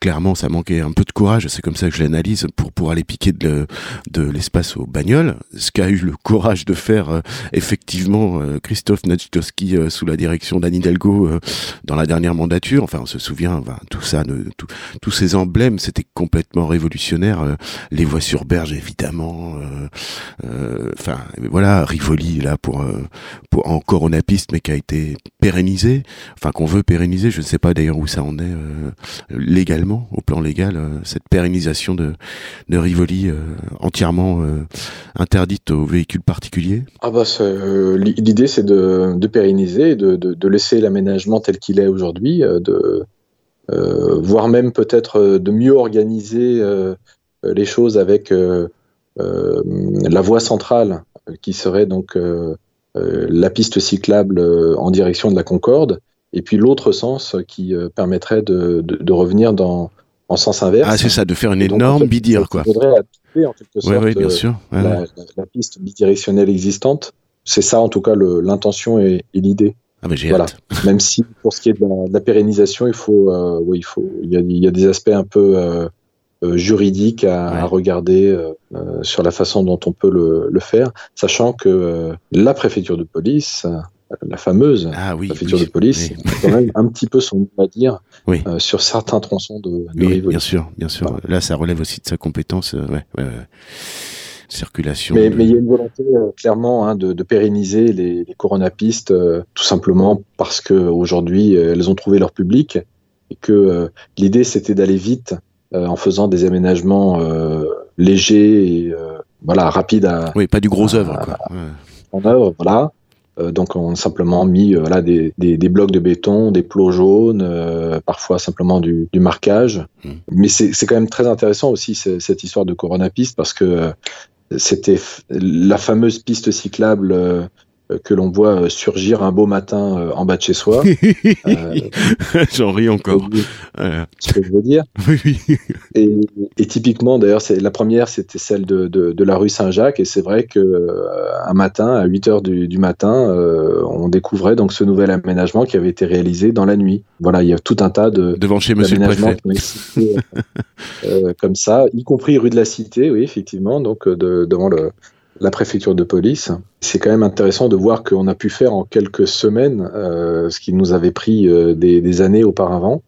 clairement ça manquait un peu de courage, c'est comme ça que je l'analyse pour pour aller piquer de, de l'espace aux bagnoles. Ce qu'a eu le courage de faire effectivement Christophe Nadjitowski sous la direction d'Anne Hidalgo dans la dernière mandature. Enfin, on se souvient, tout ça, tous ces c'était complètement révolutionnaire. Euh, les voies sur berge, évidemment. Euh, euh, enfin, voilà, Rivoli là pour pour encore on a piste, mais qui a été pérennisé. Enfin, qu'on veut pérenniser. Je ne sais pas d'ailleurs où ça en est légalement, au plan légal, cette pérennisation de Rivoli entièrement interdite aux véhicules particuliers. Ah bah l'idée c'est de, pérenniser, de, laisser l'aménagement tel qu'il est aujourd'hui, voire même peut-être euh, de mieux organiser euh, les choses avec la voie centrale qui serait donc la piste cyclable en direction de la Concorde, et puis l'autre sens qui permettrait de, de, revenir dans, en sens inverse. Ah, c'est ça, de faire une énorme bidire, quoi. Il faudrait en quelque sorte, bien sûr. La, la, piste bidirectionnelle existante c'est ça en tout cas l'intention et, l'idée. Ah mais j'ai voilà. Même si pour ce qui est de la, pérennisation, il faut, oui, il faut, il y, a, il y, a, des aspects un peu juridiques à, à regarder sur la façon dont on peut le, le faire, sachant que la préfecture de police la fameuse ah, oui, préfecture de police, a quand même un petit peu son mot à dire euh, sur certains tronçons de, de oui, Bien sûr, bien sûr. Là, ça relève aussi de sa compétence, euh, ouais, ouais, circulation. Mais, mais il y a une volonté euh, clairement hein, de, de, pérenniser les, les coronapistes, tout simplement parce que aujourd'hui elles ont trouvé leur public et que l'idée c'était d'aller vite en faisant des aménagements légers et voilà rapides à. Oui, pas du gros œuvre. Quoi. En œuvre, voilà. Euh, donc on a simplement mis euh, des, des, blocs de béton, des plots jaunes, euh, parfois simplement du, du marquage. Mmh. Mais c'est quand même très intéressant aussi cette histoire de Corona Piste parce que c'était la fameuse piste cyclable euh, que l'on voit euh, surgir un beau matin euh, en bas de chez soi. J'en ris encore. Ce que je veux dire? Oui, Et, et, typiquement, d'ailleurs, la première, c'était celle de, de, de, la rue Saint-Jacques, et c'est vrai que un matin, à 8 heures du, du matin, on découvrait donc ce nouvel aménagement qui avait été réalisé dans la nuit. Voilà, il y a tout un tas de devant chez Monsieur le Préfet, euh, comme ça, y compris rue de la Cité, oui, effectivement, donc de, devant le la préfecture de police. C'est quand même intéressant de voir qu'on a pu faire en quelques semaines euh, ce qui nous avait pris euh, des, années auparavant.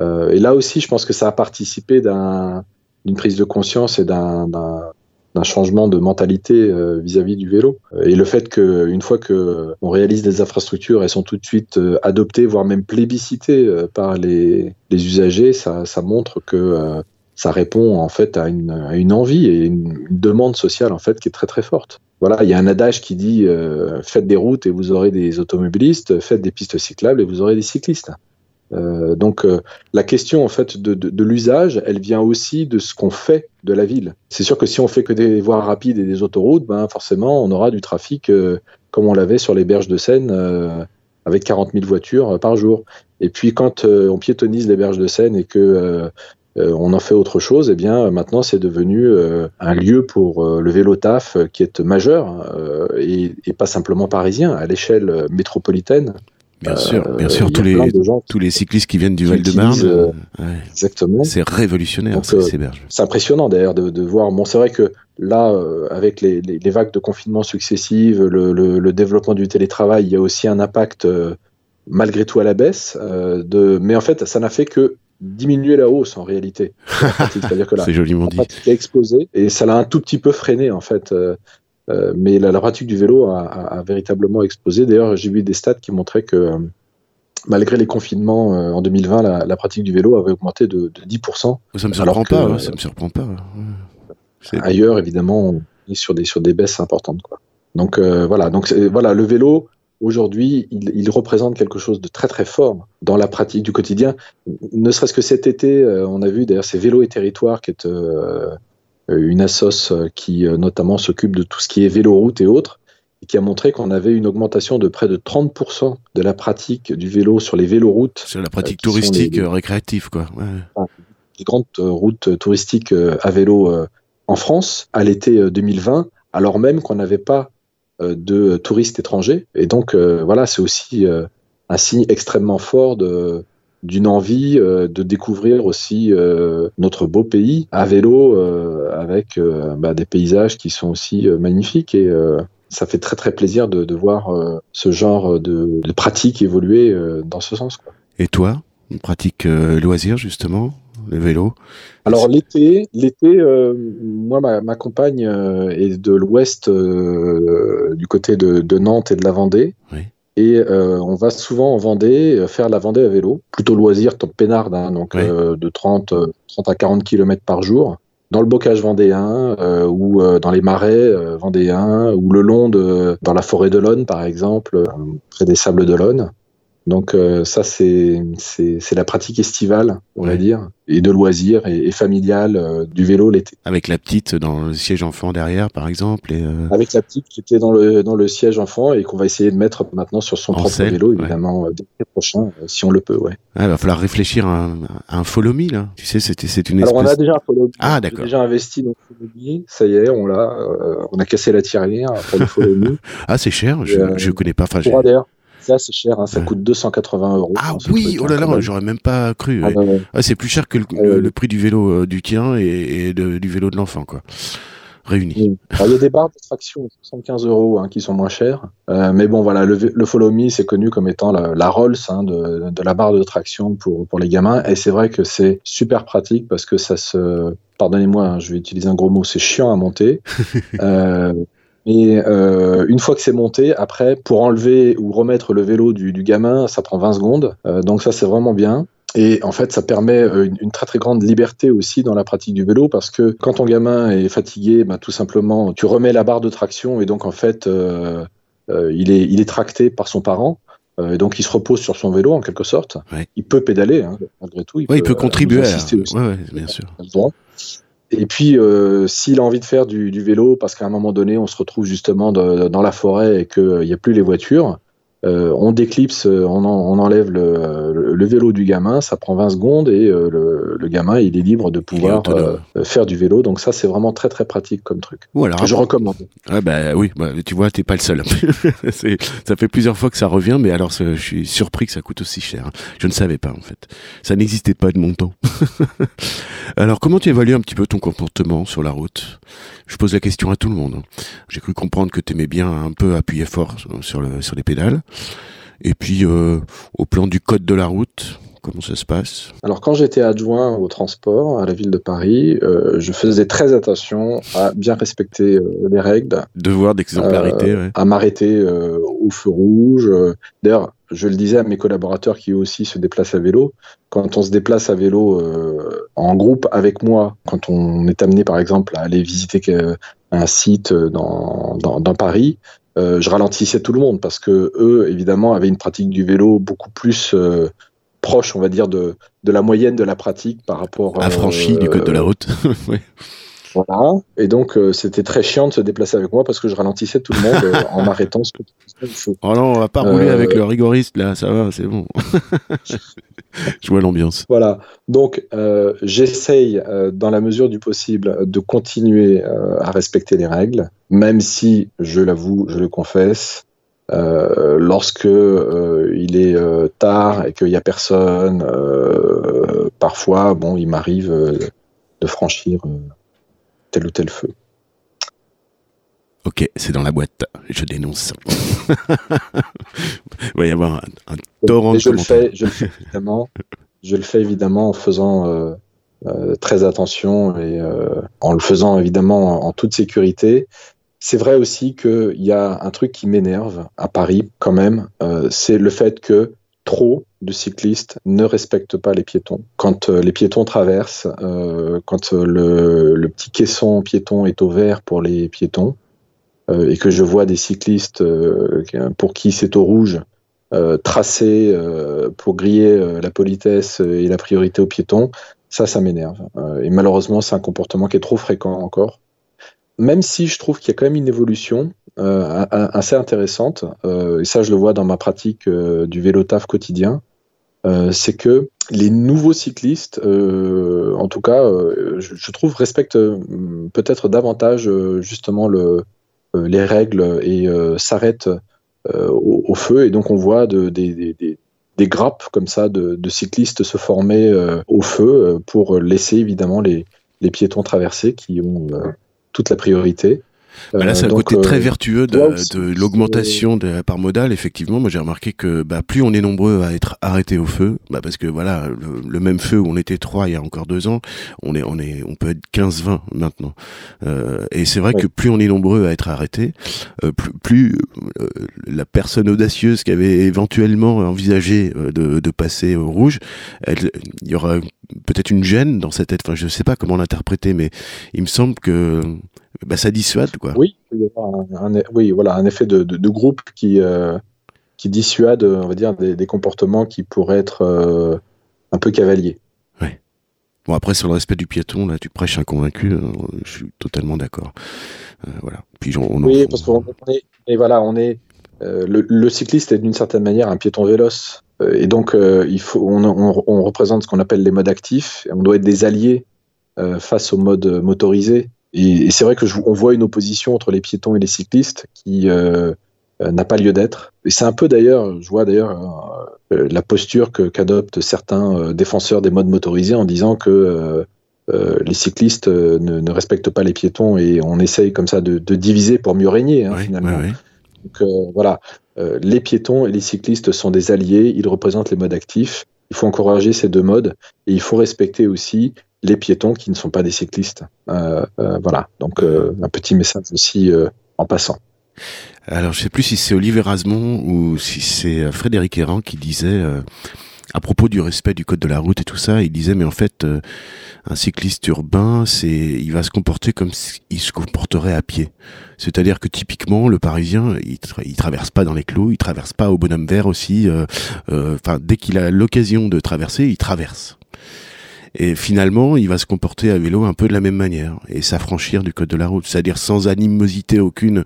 Euh, et là aussi, je pense que ça a participé d'une prise de conscience et d'un changement de mentalité vis-à-vis du vélo. Et le fait qu'une fois qu'on réalise des infrastructures, elles sont tout de suite adoptées, voire même plébiscitées par les, usagers, ça montre que ça répond en fait à une, envie et une, demande sociale en fait qui est très très forte. Voilà, il y a un adage qui dit euh, faites des routes et vous aurez des automobilistes, faites des pistes cyclables et vous aurez des cyclistes. Euh, donc euh, la question en fait de, l'usage, elle vient aussi de ce qu'on fait de la ville. C'est sûr que si on fait que des voies rapides et des autoroutes, ben forcément on aura du trafic comme on l'avait sur les berges de Seine avec 40 000 voitures par jour. Et puis quand on piétonise les berges de Seine et que on en fait autre chose, et eh bien maintenant c'est devenu euh, un lieu pour euh, le vélo taf qui est majeur et, pas simplement parisien, à l'échelle métropolitaine. Bien sûr, bien sûr, tous les, tous les cyclistes qui viennent du Val-de-Marne. Exactement. C'est révolutionnaire. C'est impressionnant d'ailleurs de, voir. Bon, c'est vrai que là, avec les, vagues de confinement successives, le, développement du télétravail, il y a aussi un impact malgré tout à la baisse. de... Mais en fait, ça n'a fait que diminuer la hausse en réalité. C'est-à-dire que la, pratique a explosé et ça l'a un tout petit peu freiné en fait. Euh, euh, mais la, pratique du vélo a, véritablement explosé. D'ailleurs, j'ai vu des stats qui montraient que euh, malgré les confinements en 2020, la, pratique du vélo avait augmenté de, 10%. Ça me surprend pas. ça me surprend pas. Ailleurs, évidemment, on est sur des sur des baisses importantes. Quoi. Donc voilà. Donc voilà, le vélo aujourd'hui, il, représente quelque chose de très très fort dans la pratique du quotidien. Ne serait-ce que cet été, euh, on a vu d'ailleurs ces vélos et territoires qui est euh, une assoce qui euh, notamment s'occupe de tout ce qui est véloroute et autres, et qui a montré qu'on avait une augmentation de près de 30% de la pratique du vélo sur les véloroutes. Sur la pratique touristique récréative, quoi. Ouais. Les grandes routes touristiques à vélo en France à l'été 2020, alors même qu'on n'avait pas de touristes étrangers. Et donc, euh, voilà, c'est aussi euh, un signe extrêmement fort d'une envie de découvrir aussi notre beau pays à vélo avec bah, des paysages qui sont aussi magnifiques et ça fait très très plaisir de, de voir ce genre de, de pratique évoluer dans ce sens. Quoi. Et toi, une pratique loisir justement? Alors l'été, l'été, euh, moi ma, compagne euh, est de l'ouest, euh, du côté de, Nantes et de la Vendée. Et on va souvent en Vendée faire la Vendée à vélo, plutôt loisir, top peinard, hein, donc de 30, 30 à 40 km par jour. Dans le bocage vendéen ou dans les marais vendéens ou le long de dans la forêt de l'Aune par exemple près des sables de l'Aune Donc euh, ça, c'est la pratique estivale, on va dire, et de loisirs et, et familiale euh, du vélo l'été. Avec la petite dans le siège enfant derrière, par exemple et euh, Avec la petite qui était dans le, dans le siège enfant et qu'on va essayer de mettre maintenant sur son propre vélo, évidemment, ouais. dès prochain, si on le peut, ouais. Ah, il va falloir réfléchir à un, à un follow me, là. Tu sais, c'est une espèce... Alors on a déjà un follow me. Ah, d'accord. déjà investi dans le follow me, ça y est, on l'a, on a cassé la tirelire pour le follow me. ah, c'est cher, je, je connais pas. Enfin, c'est cher, hein, ça coûte 280 euros. Ah oui, oh là là, j'aurais même pas cru. Ah, ah, c'est plus cher que le, prix du vélo euh, du tien et, du vélo de l'enfant, quoi. Réunis. il y a des barres de traction 75 euros hein, qui sont moins chères. Euh, mais bon, voilà, le, Follow Me, c'est connu comme étant la, Rolls hein, de, la barre de traction pour, pour les gamins. Et c'est vrai que c'est super pratique parce que ça se. Pardonnez-moi, je vais utiliser un gros mot, c'est chiant à monter. euh, et euh, une fois que c'est monté, après, pour enlever ou remettre le vélo du, gamin, ça prend 20 secondes. Euh, donc ça, c'est vraiment bien. Et en fait, ça permet euh, une, très très grande liberté aussi dans la pratique du vélo parce que quand ton gamin est fatigué, bah, tout simplement, tu remets la barre de traction et donc en fait, il, est, il est tracté par son parent. et donc il se repose sur son vélo en quelque sorte. Il peut pédaler hein, malgré tout. Il, peut, il peut, contribuer. À... Aussi. Ouais, bien sûr. Et puis, euh, s'il a envie de faire du, vélo, parce qu'à un moment donné, on se retrouve justement dans la forêt et qu'il n'y a plus les voitures, euh, on déclipse, euh, on, on enlève le, le, vélo du gamin, ça prend 20 secondes et euh, le, le, gamin il est libre de pouvoir faire du vélo. Donc ça c'est vraiment très très pratique comme truc. Voilà. Je recommande. Ah bah oui, bah, tu vois, t'es pas le seul. ça fait plusieurs fois que ça revient, mais alors je suis surpris que ça coûte aussi cher. Je ne savais pas en fait. Ça n'existait pas de mon temps. alors comment tu évalues un petit peu ton comportement sur la route? Je pose la question à tout le monde. J'ai cru comprendre que tu aimais bien un peu appuyer fort sur, le, sur les pédales. Et puis, euh, au plan du code de la route, comment ça se passe? Alors, quand j'étais adjoint au transport à la ville de Paris, euh, je faisais très attention à bien respecter euh, les règles. Devoir d'exemplarité, ouais. À m'arrêter au feu rouge. D'ailleurs, je le disais à mes collaborateurs qui aussi se déplacent à vélo, quand on se déplace à vélo en groupe avec moi, quand on est amené par exemple à aller visiter un site dans, dans, dans Paris, euh, je ralentissais tout le monde parce que eux, évidemment, avaient une pratique du vélo beaucoup plus euh, proche, on va dire, de, de la moyenne de la pratique par rapport. Affranchi du code de la route. Voilà. Et donc, euh, c'était très chiant de se déplacer avec moi parce que je ralentissais tout le monde euh, en m'arrêtant. Oh non, on va pas rouler avec le rigoriste là, ça va, c'est bon. je vois l'ambiance. Voilà. Donc, j'essaye, dans la mesure du possible, de continuer à respecter les règles, même si, je l'avoue, je le confesse, euh, lorsque euh, il est euh, tard et qu'il n'y a personne, parfois, bon, il m'arrive de franchir tel ou tel feu. Ok, c'est dans la boîte. Je dénonce. il va y avoir un, torrent de je le fais, je le fais évidemment. je le fais évidemment en faisant très attention et en le faisant évidemment en toute sécurité. C'est vrai aussi qu'il y a un truc qui m'énerve à Paris quand même, euh, c'est le fait que trop de cyclistes ne respectent pas les piétons. Quand euh, les piétons traversent, euh, quand le, le, petit caisson piéton est au vert pour les piétons, et que je vois des cyclistes pour qui c'est au rouge, tracés pour griller la politesse et la priorité aux piétons, ça, ça m'énerve. et malheureusement, c'est un comportement qui est trop fréquent encore même si je trouve qu'il y a quand même une évolution euh, assez intéressante, euh, et ça je le vois dans ma pratique euh, du vélo taf quotidien, c'est que les nouveaux cyclistes, en tout cas, je, trouve, respectent peut-être davantage justement le, les règles et s'arrêtent au, feu, et donc on voit de, des, grappes comme ça de, cyclistes se former au feu pour laisser évidemment les, les piétons traverser qui ont toute la priorité. Bah là, c'est un euh, côté très euh, vertueux de, de l'augmentation de la part modale. Effectivement, moi j'ai remarqué que bah, plus on est nombreux à être arrêtés au feu, bah, parce que voilà, le, même feu où on était trois il y a encore deux ans, on est, on est, on peut être 15-20 maintenant. Euh, et c'est vrai que plus on est nombreux à être arrêtés, euh, plus, plus euh, la personne audacieuse qui avait éventuellement envisagé de, de passer au rouge, il y aura peut-être une gêne dans cette tête. Enfin, je sais pas comment l'interpréter, mais il me semble que bah, ça dissuade quoi. Oui, il y a un, oui, voilà, un effet de, de, groupe qui euh, qui dissuade, on va dire, des, comportements qui pourraient être un peu cavaliers. Bon, après, sur le respect du piéton, là, tu prêches un convaincu, je suis totalement d'accord. voilà. Puis on, oui, parce qu'on est, et voilà, on est, le, cycliste est d'une certaine manière un piéton véloce. et donc, il faut, on, on, représente ce qu'on appelle les modes actifs. Et on doit être des alliés face au mode motorisé. Et, c'est vrai que on voit une opposition entre les piétons et les cyclistes qui euh, euh, n'a pas lieu d'être. Et c'est un peu d'ailleurs, je vois d'ailleurs euh, la posture que qu'adoptent certains défenseurs des modes motorisés en disant que les cyclistes ne, respectent pas les piétons et on essaye comme ça de, diviser pour mieux régner hein, finalement. Donc voilà, les piétons et les cyclistes sont des alliés, ils représentent les modes actifs. Il faut encourager ces deux modes et il faut respecter aussi les piétons qui ne sont pas des cyclistes. Euh, euh, voilà, donc euh, un petit message aussi en passant. Alors, je sais plus si c'est Olivier Rasmont ou si c'est Frédéric Errand qui disait à propos du respect du code de la route et tout ça, il disait mais en fait un cycliste urbain, c'est il va se comporter comme s'il se comporterait à pied. C'est-à-dire que typiquement le Parisien, il, il traverse pas dans les clous, il traverse pas au bonhomme vert aussi. Enfin, dès qu'il a l'occasion de traverser, il traverse. Et finalement, il va se comporter à vélo un peu de la même manière et s'affranchir du code de la route, c'est-à-dire sans animosité aucune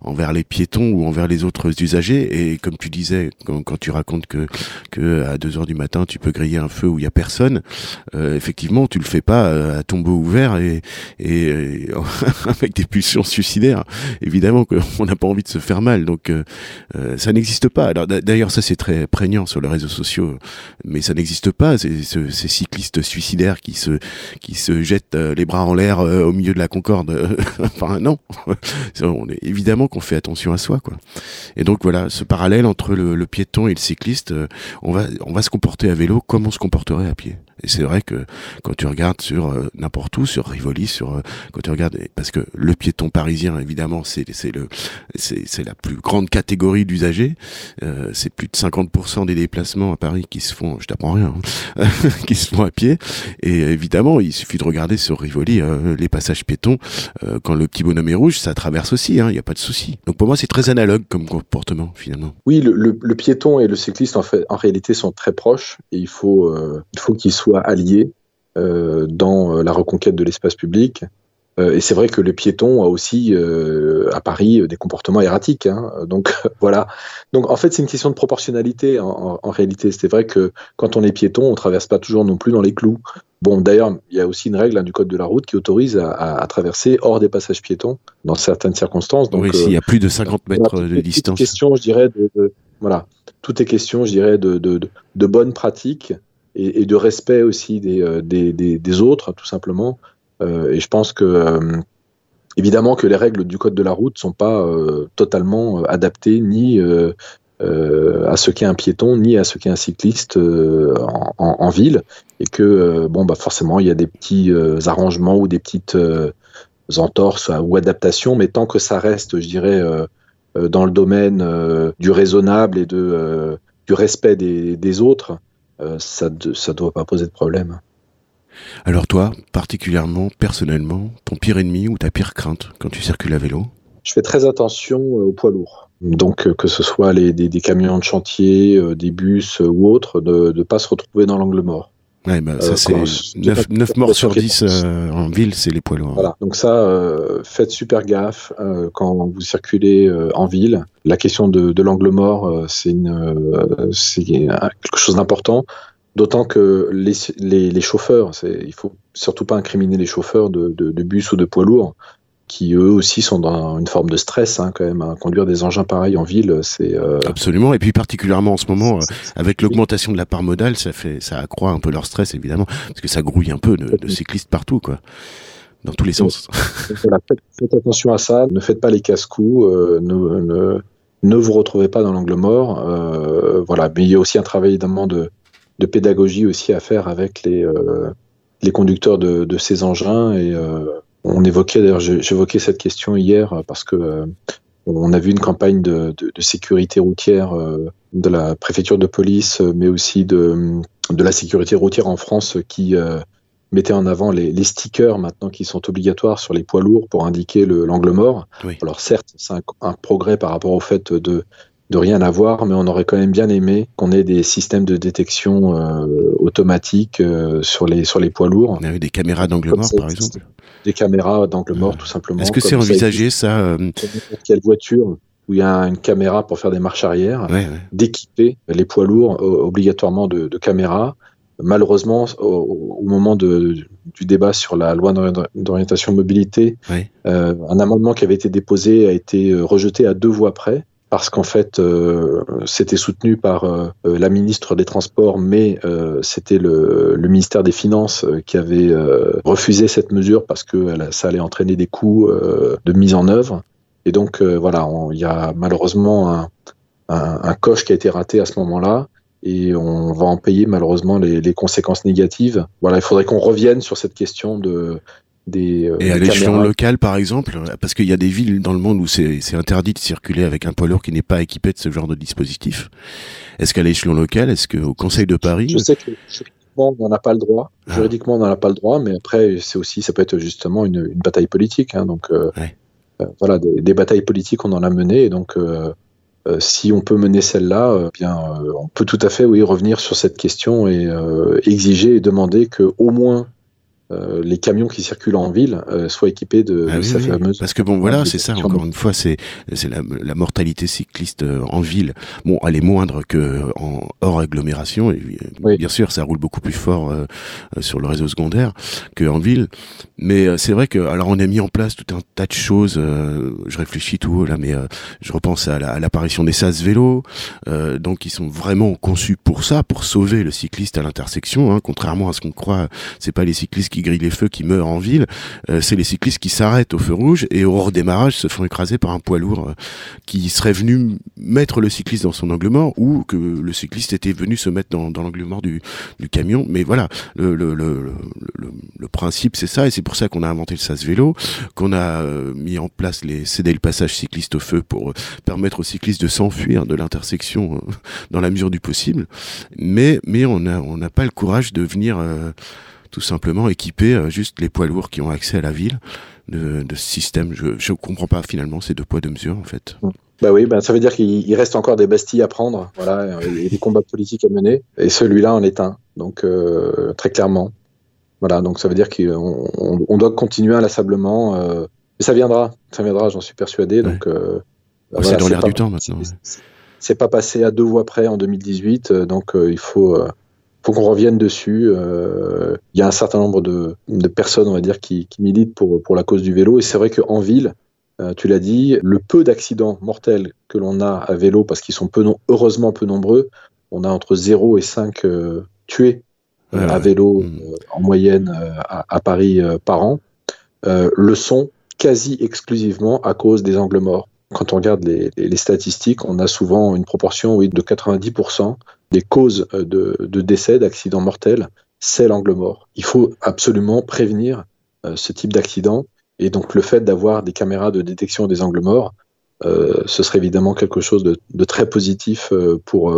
envers les piétons ou envers les autres usagers. Et comme tu disais, quand, tu racontes que, que à 2 heures du matin, tu peux griller un feu où il y a personne, euh, effectivement, tu le fais pas euh, à tombeau ouvert et, et, avec des pulsions suicidaires. Évidemment qu'on n'a pas envie de se faire mal, donc euh, ça n'existe pas. Alors d'ailleurs, ça c'est très prégnant sur les réseaux sociaux, mais ça n'existe pas. Ces, ces cyclistes suicidaires qui se qui se jettent les bras en l'air au milieu de la Concorde. enfin non, on est évidemment qu'on fait attention à soi, quoi. Et donc voilà, ce parallèle entre le, piéton et le cycliste, euh, on va on va se comporter à vélo comme on se comporterait à pied. Et c'est vrai que quand tu regardes sur euh, n'importe où, sur Rivoli, sur euh, quand tu regardes, parce que le piéton parisien, évidemment, c'est c'est le c'est la plus grande catégorie d'usagers. c'est plus de 50% des déplacements à Paris qui se font, je t'apprends rien, hein, qui se font à pied. Et évidemment, il suffit de regarder sur Rivoli les passages piétons. quand le petit bonhomme est rouge, ça traverse aussi. Hein, il n'y a pas de souci. Donc pour moi, c'est très analogue comme comportement finalement. Oui, le, piéton et le cycliste en, fait, en réalité sont très proches et il faut, euh, il faut qu'ils soient alliés euh, dans euh, la reconquête de l'espace public. et c'est vrai que le piéton a aussi à Paris des comportements erratiques. Hein. donc voilà. Donc en fait, c'est une question de proportionnalité en, en réalité. C'est vrai que quand on est piéton, on traverse pas toujours non plus dans les clous. Bon, d'ailleurs, il y a aussi une règle hein, du code de la route qui autorise à, traverser hors des passages piétons dans certaines circonstances. Donc, oui, s'il y a plus de 50 mètres de distance. Question, je dirais, de, voilà, tout est question, je dirais, de, de, bonnes pratiques et, de respect aussi des, euh, autres, tout simplement. Euh, et je pense que euh, évidemment que les règles du code de la route sont pas totalement adaptées ni à ce qu'est un piéton ni à ce qu'est un cycliste en, ville et que bon bah forcément il y a des petits arrangements ou des petites entorses ou adaptations mais tant que ça reste je dirais dans le domaine du raisonnable et de du respect des, autres ça ne doit pas poser de problème. Alors toi, particulièrement, personnellement, ton pire ennemi ou ta pire crainte quand tu circules à vélo? Je fais très attention aux poids lourds. Donc, euh, que ce soit les, des, camions de chantier, euh, des bus euh, ou autres, de ne pas se retrouver dans l'angle mort. Ouais, bah, ça c'est 9, morts sur 10 en ville, c'est les poids lourds. Voilà, donc ça, faites super gaffe quand vous circulez en ville. La question de, l'angle mort, c'est quelque chose d'important. D'autant que les, les, les chauffeurs, il faut surtout pas incriminer les chauffeurs de, de, bus ou de poids lourds qui eux aussi sont dans une forme de stress hein, quand même. Hein. Conduire des engins pareils en ville, c'est euh, absolument. Et puis particulièrement en ce moment, euh, avec l'augmentation de la part modale, ça fait, ça accroît un peu leur stress évidemment, parce que ça grouille un peu de, cyclistes partout, quoi, dans tous les sens. faites, attention à ça. Ne faites pas les casse-coups. Euh, ne, ne, vous retrouvez pas dans l'angle mort. voilà. Mais il y a aussi un travail évidemment de, de pédagogie aussi à faire avec les les conducteurs de, de ces engins et on évoquait d'ailleurs, j'évoquais cette question hier parce que euh, on a vu une campagne de, sécurité routière euh, de la préfecture de police, mais aussi de, la sécurité routière en France qui euh, mettait en avant les, stickers maintenant qui sont obligatoires sur les poids lourds pour indiquer l'angle mort. Alors certes, c'est un, progrès par rapport au fait de de rien avoir, mais on aurait quand même bien aimé qu'on ait des systèmes de détection euh, automatiques euh, sur, les, sur les poids lourds. On a eu des caméras d'angle mort, par exemple Des caméras d'angle mort, tout simplement. Est-ce que c'est envisagé, ça, euh... Quelle voiture où il y a une caméra pour faire des marches arrière, ouais, ouais. d'équiper les poids lourds obligatoirement de, de caméras. Malheureusement, au, au moment de, du débat sur la loi d'orientation mobilité, ouais. euh, un amendement qui avait été déposé a été rejeté à deux voix près parce qu'en fait, euh, c'était soutenu par euh, la ministre des Transports, mais euh, c'était le, ministère des Finances qui avait refusé cette mesure parce que ça allait entraîner des coûts de mise en œuvre. Et donc, voilà, il y a malheureusement un, un, coche qui a été raté à ce moment-là. Et on va en payer malheureusement les conséquences négatives. Voilà, il faudrait qu'on revienne sur cette question de, des, euh, et à l'échelon local, par exemple, parce qu'il y a des villes dans le monde où c'est interdit de circuler avec un poids lourd qui n'est pas équipé de ce genre de dispositif. Est-ce qu'à l'échelon local, est-ce qu'au Conseil de Paris Je sais que juridiquement, on n'en a pas le droit. Ah. Juridiquement, on n'en a pas le droit, mais après, c'est aussi, ça peut être justement une, une bataille politique. Hein, donc, euh, ouais. euh, voilà, des, des, batailles politiques, on en a mené, et donc. Euh, si on peut mener celle-là, bien, on peut tout à fait, oui, revenir sur cette question et exiger et demander que au moins euh, les camions qui circulent en ville euh, soient équipés de, ah, de oui, sa oui. fameuse. Parce que bon, voilà, c'est ça. Encore une fois, c'est c'est la, la, mortalité cycliste euh, en ville. Bon, elle est moindre que en hors agglomération. Et, oui. Bien sûr, ça roule beaucoup plus fort euh, sur le réseau secondaire que en ville. Mais c'est vrai que alors on a mis en place tout un tas de choses. je réfléchis tout là, mais je repense à l'apparition la, des sas vélos, donc ils sont vraiment conçus pour ça, pour sauver le cycliste à l'intersection. Hein, contrairement à ce qu'on croit, c'est pas les cyclistes qui grillent les feux, qui meurent en ville, euh, c'est les cyclistes qui s'arrêtent au feu rouge et au redémarrage se font écraser par un poids lourd euh, qui serait venu mettre le cycliste dans son angle mort ou que le cycliste était venu se mettre dans, l'angle mort du, camion. Mais voilà, le, principe c'est ça et c'est pour ça qu'on a inventé le sas vélo, qu'on a euh, mis en place les céder le passage cycliste au feu pour permettre aux cyclistes de s'enfuir de l'intersection dans la mesure du possible. Mais mais on n'a pas le courage de venir tout simplement équiper euh, juste les poids lourds qui ont accès à la ville de, de ce système. Je ne comprends pas finalement ces deux poids deux mesures en fait. Bah oui, bah ça veut dire qu'il reste encore des bastilles à prendre, voilà, et des combats politiques à mener, et celui-là en est un, donc euh, très clairement. Voilà, donc ça veut dire qu'on on, on doit continuer inlassablement, euh, mais ça viendra, ça viendra, j'en suis persuadé. Ouais. Donc euh, bah, c'est voilà, dans l'air du temps maintenant. C'est pas passé à deux voix près en 2018, donc il faut faut qu'on revienne dessus. Euh, il y a un certain nombre de, de, personnes, on va dire, qui, qui, militent pour, pour la cause du vélo. Et c'est vrai qu'en ville, euh, tu l'as dit, le peu d'accidents mortels que l'on a à vélo, parce qu'ils sont peu heureusement peu nombreux, on a entre 0 et 5 euh, tués à vélo mmh. en moyenne à, à, Paris par an, le sont quasi exclusivement à cause des angles morts. Quand on regarde les, les, statistiques, on a souvent une proportion oui, de 90% des causes de, de décès, d'accidents mortels, c'est l'angle mort. Il faut absolument prévenir euh, ce type d'accident. Et donc le fait d'avoir des caméras de détection des angles morts, euh, ce serait évidemment quelque chose de, de très positif euh, pour,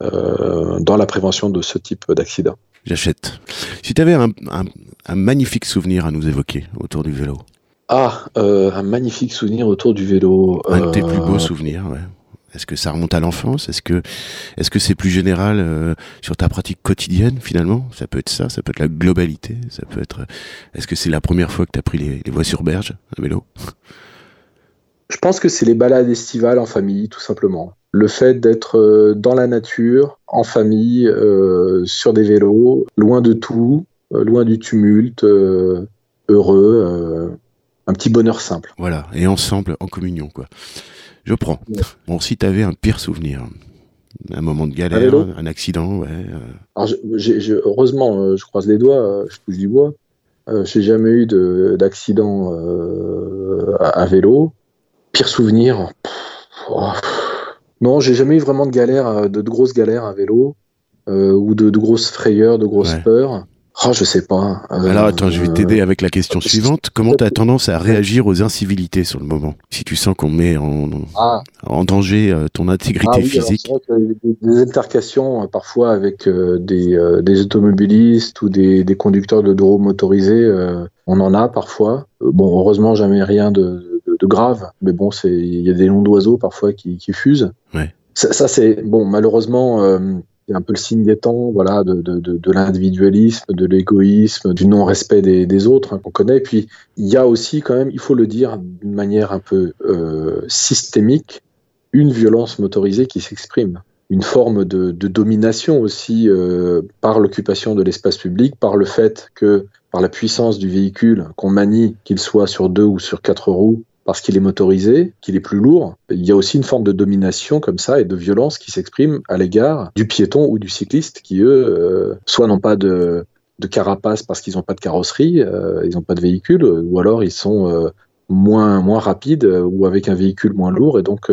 dans la prévention de ce type d'accident. J'achète. Si tu avais un, un, un magnifique souvenir à nous évoquer autour du vélo. Ah, euh, un magnifique souvenir autour du vélo. Un de tes plus beaux souvenirs, ouais. Est-ce que ça remonte à l'enfance? Est-ce que est-ce que c'est plus général euh, sur ta pratique quotidienne finalement? Ça peut être ça, ça peut être la globalité, ça peut être. Est-ce que c'est la première fois que tu as pris les, les voies sur berge à vélo? Je pense que c'est les balades estivales en famille, tout simplement. Le fait d'être euh, dans la nature, en famille, euh, sur des vélos, loin de tout, euh, loin du tumulte, euh, heureux un petit bonheur simple. Voilà, et ensemble, en communion, quoi. Je prends. Ouais. Bon, si tu avais un pire souvenir, un moment de galère, un accident, ouais. Euh... Alors, heureusement, euh, je croise les doigts, euh, je touche du bois. Euh, j'ai jamais eu d'accident euh, à, à, vélo. Pire souvenir, pff, oh, non, j'ai jamais eu vraiment de galère, de, de grosses galères à vélo ou de, de, grosses frayeurs, de grosses ouais. peurs. Oh, je sais pas. Euh, Alors attends, je vais t'aider avec la question suivante. Comment tu as tendance à réagir aux incivilités sur le moment Si tu sens qu'on met en, ah. en danger euh, ton intégrité ah, oui, physique? alors, des, des, altercations euh, parfois avec euh, des, euh, des, automobilistes ou des, des conducteurs de drone motorisés, on en a parfois. bon, heureusement, jamais rien de, de, grave. Mais bon, il y a des noms d'oiseaux parfois qui, fusent. Ça, c'est bon, malheureusement, c'est un peu le signe des temps, voilà, de, de, l'individualisme, de l'égoïsme, du non-respect des, autres hein, qu'on connaît. puis il y a aussi quand même, il faut le dire d'une manière un peu systémique, une violence motorisée qui s'exprime une forme de, domination aussi euh, par l'occupation de l'espace public, par le fait que, par la puissance du véhicule qu'on manie, qu'il soit sur deux ou sur quatre roues, parce qu'il est motorisé, qu'il est plus lourd, il y a aussi une forme de domination comme ça et de violence qui s'exprime à l'égard du piéton ou du cycliste qui, eux, euh, soit n'ont pas de, carapace parce qu'ils n'ont pas de carrosserie, euh, ils n'ont pas de véhicule, ou alors ils sont moins, moins rapides ou avec un véhicule moins lourd et donc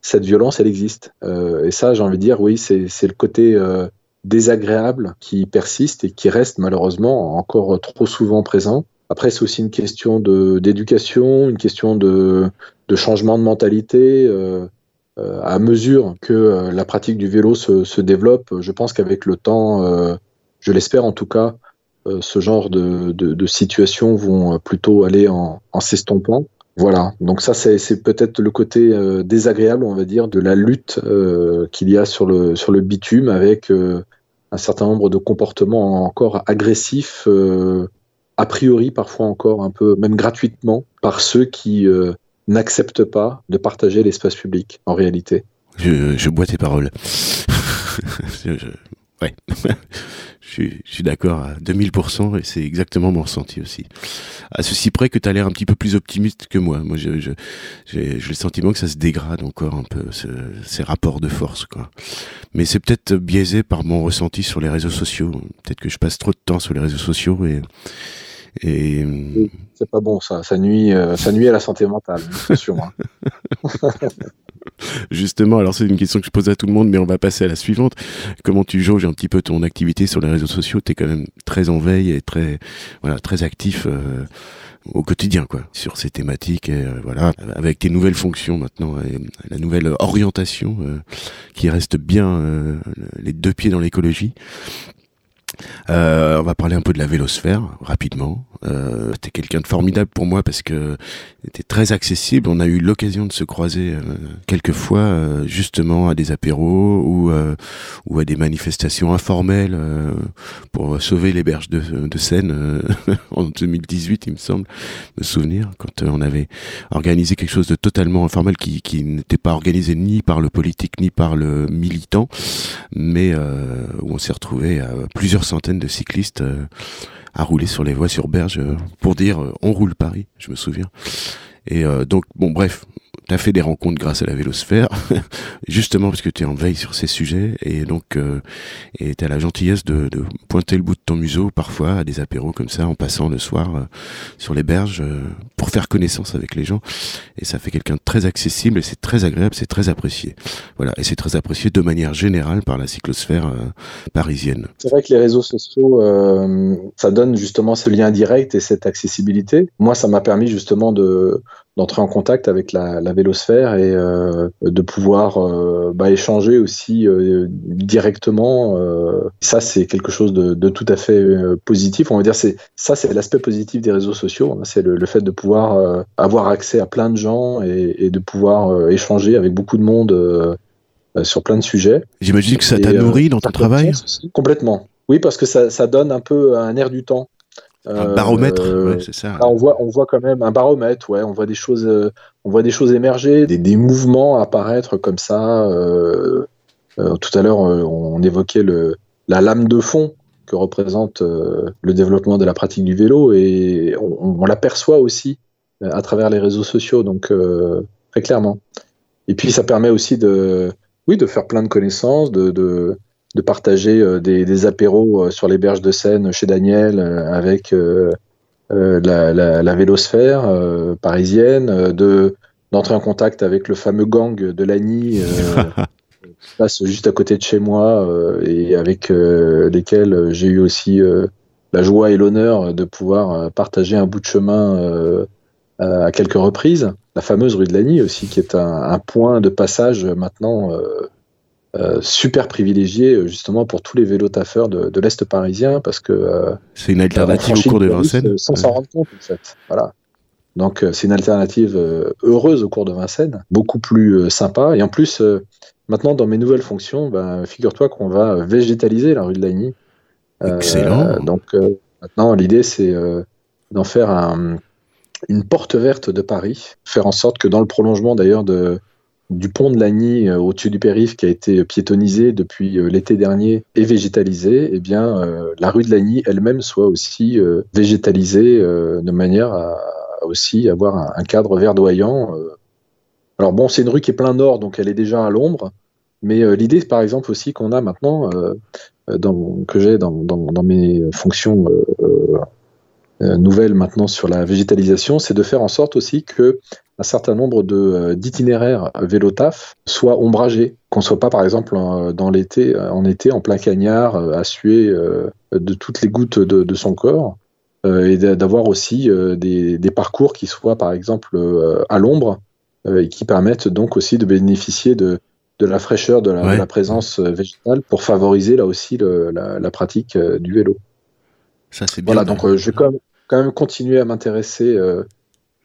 cette violence, elle existe. Euh, et ça, j'ai envie de dire, oui, c'est le côté euh, désagréable qui persiste et qui reste malheureusement encore trop souvent présent. Après, c'est aussi une question d'éducation, une question de, changement de mentalité. Euh, à mesure que la pratique du vélo se, développe, je pense qu'avec le temps, je l'espère en tout cas, ce genre de, situations vont plutôt aller en, s'estompant. Voilà, donc ça c'est peut-être le côté euh, désagréable, on va dire, de la lutte euh, qu'il y a sur le, sur le bitume avec euh, un certain nombre de comportements encore agressifs, a priori parfois encore un peu, même gratuitement, par ceux qui n'acceptent pas de partager l'espace public en réalité. Je, bois tes paroles. ouais. Je, suis d'accord à 2000% et c'est exactement mon ressenti aussi. À ceci près que tu as l'air un petit peu plus optimiste que moi. Moi, j'ai le sentiment que ça se dégrade encore un peu, ces rapports de force. Mais c'est peut-être biaisé par mon ressenti sur les réseaux sociaux. Peut-être que je passe trop de temps sur les réseaux sociaux et... et... C'est pas bon ça, ça nuit, euh, ça nuit à la santé mentale, c'est sûr. Justement, alors c'est une question que je pose à tout le monde, mais on va passer à la suivante. Comment tu jauges un petit peu ton activité sur les réseaux sociaux? Tu es quand même très en veille et très, voilà, très actif. Euh, au quotidien quoi sur ces thématiques et euh, voilà avec tes nouvelles fonctions maintenant et la nouvelle orientation euh, qui reste bien les deux pieds dans l'écologie euh, on va parler un peu de la vélosphère rapidement. Euh, t'es quelqu'un de formidable pour moi parce que t'es très accessible. On a eu l'occasion de se croiser euh, quelques fois euh, justement à des apéros ou à des manifestations informelles pour sauver les berges de, de Seine en 2018, il me semble, me souvenir quand on avait organisé quelque chose de totalement informel qui, qui n'était pas organisé ni par le politique ni par le militant, mais où on s'est retrouvé à plusieurs centaines de cyclistes euh, à rouler sur les voies sur berge euh, pour dire euh, on roule Paris, je me souviens. Et donc, bon, bref, tu as fait des rencontres grâce à la vélosphère, justement parce que tu es en veille sur ces sujets, et donc euh, tu as la gentillesse de, de, pointer le bout de ton museau parfois à des apéros comme ça, en passant le soir euh, sur les berges, euh, pour faire connaissance avec les gens, et ça fait quelqu'un de très accessible, et c'est très agréable, c'est très apprécié. Voilà, et c'est très apprécié de manière générale par la cyclosphère euh, parisienne. C'est vrai que les réseaux sociaux, ça donne justement ce lien direct et cette accessibilité. Moi, ça m'a permis justement de d'entrer en contact avec la, la vélosphère et euh, de pouvoir euh, bah, échanger aussi euh, directement. ça, c'est quelque chose de, de, tout à fait positif. On va dire c'est ça, c'est l'aspect positif des réseaux sociaux. Hein. C'est le, fait de pouvoir avoir accès à plein de gens et, et de pouvoir échanger avec beaucoup de monde sur plein de sujets. J'imagine que ça t'a nourri dans ton travail. Complètement. Oui, parce que ça, ça donne un peu un air du temps. Un baromètre, euh, c'est ça. on voit, on voit quand même un baromètre, ouais. On voit des choses, euh, on voit des choses émerger, des, des mouvements apparaître comme ça. Euh, tout à l'heure, on évoquait le, la lame de fond que représente le développement de la pratique du vélo et on, on l'aperçoit aussi à travers les réseaux sociaux, donc très clairement. Et puis ça permet aussi de, oui, de faire plein de connaissances, de, de de partager euh, des, apéros euh, sur les berges de Seine chez Daniel euh, avec la, vélosphère parisienne, de d'entrer en contact avec le fameux gang de Lagny qui passe juste à côté de chez moi et avec lesquels j'ai eu aussi la joie et l'honneur de pouvoir partager un bout de chemin à quelques reprises. La fameuse rue de Lagny aussi, qui est un, un point de passage maintenant euh, super privilégié euh, justement pour tous les vélos taffeurs de, de l'Est parisien parce que euh, c'est une alternative au cours de Vincennes sans s'en rendre compte en fait. Voilà. Donc c'est une alternative heureuse au cours de Vincennes, beaucoup plus sympa. Et en plus, maintenant dans mes nouvelles fonctions, ben, figure-toi qu'on va végétaliser la rue de Lagny. Excellent. donc maintenant l'idée c'est d'en faire un, une porte verte de Paris, faire en sorte que dans le prolongement d'ailleurs de, du pont de Lagny euh, au-dessus du périph qui a été piétonnisé depuis euh, l'été dernier et végétalisé, eh bien euh, la rue de Lagny elle-même soit aussi végétalisée de manière à, aussi avoir un, cadre verdoyant. Alors bon, c'est une rue qui est plein nord, donc elle est déjà à l'ombre, mais l'idée par exemple aussi qu'on a maintenant, dans, que j'ai dans, mes fonctions euh, nouvelle maintenant sur la végétalisation, c'est de faire en sorte aussi que un certain nombre de euh, d'itinéraires vélo taf soient ombragés, qu'on soit pas par exemple dans l'été, en été en plein cagnard, à suer de toutes les gouttes de, son corps, et d'avoir aussi des, des, parcours qui soient par exemple à l'ombre et qui permettent donc aussi de bénéficier de, de la fraîcheur, de la, présence végétale pour favoriser là aussi le, la, la, pratique du vélo. Ça, c'est. Voilà, donc je vais quand même, quand même continuer à m'intéresser euh,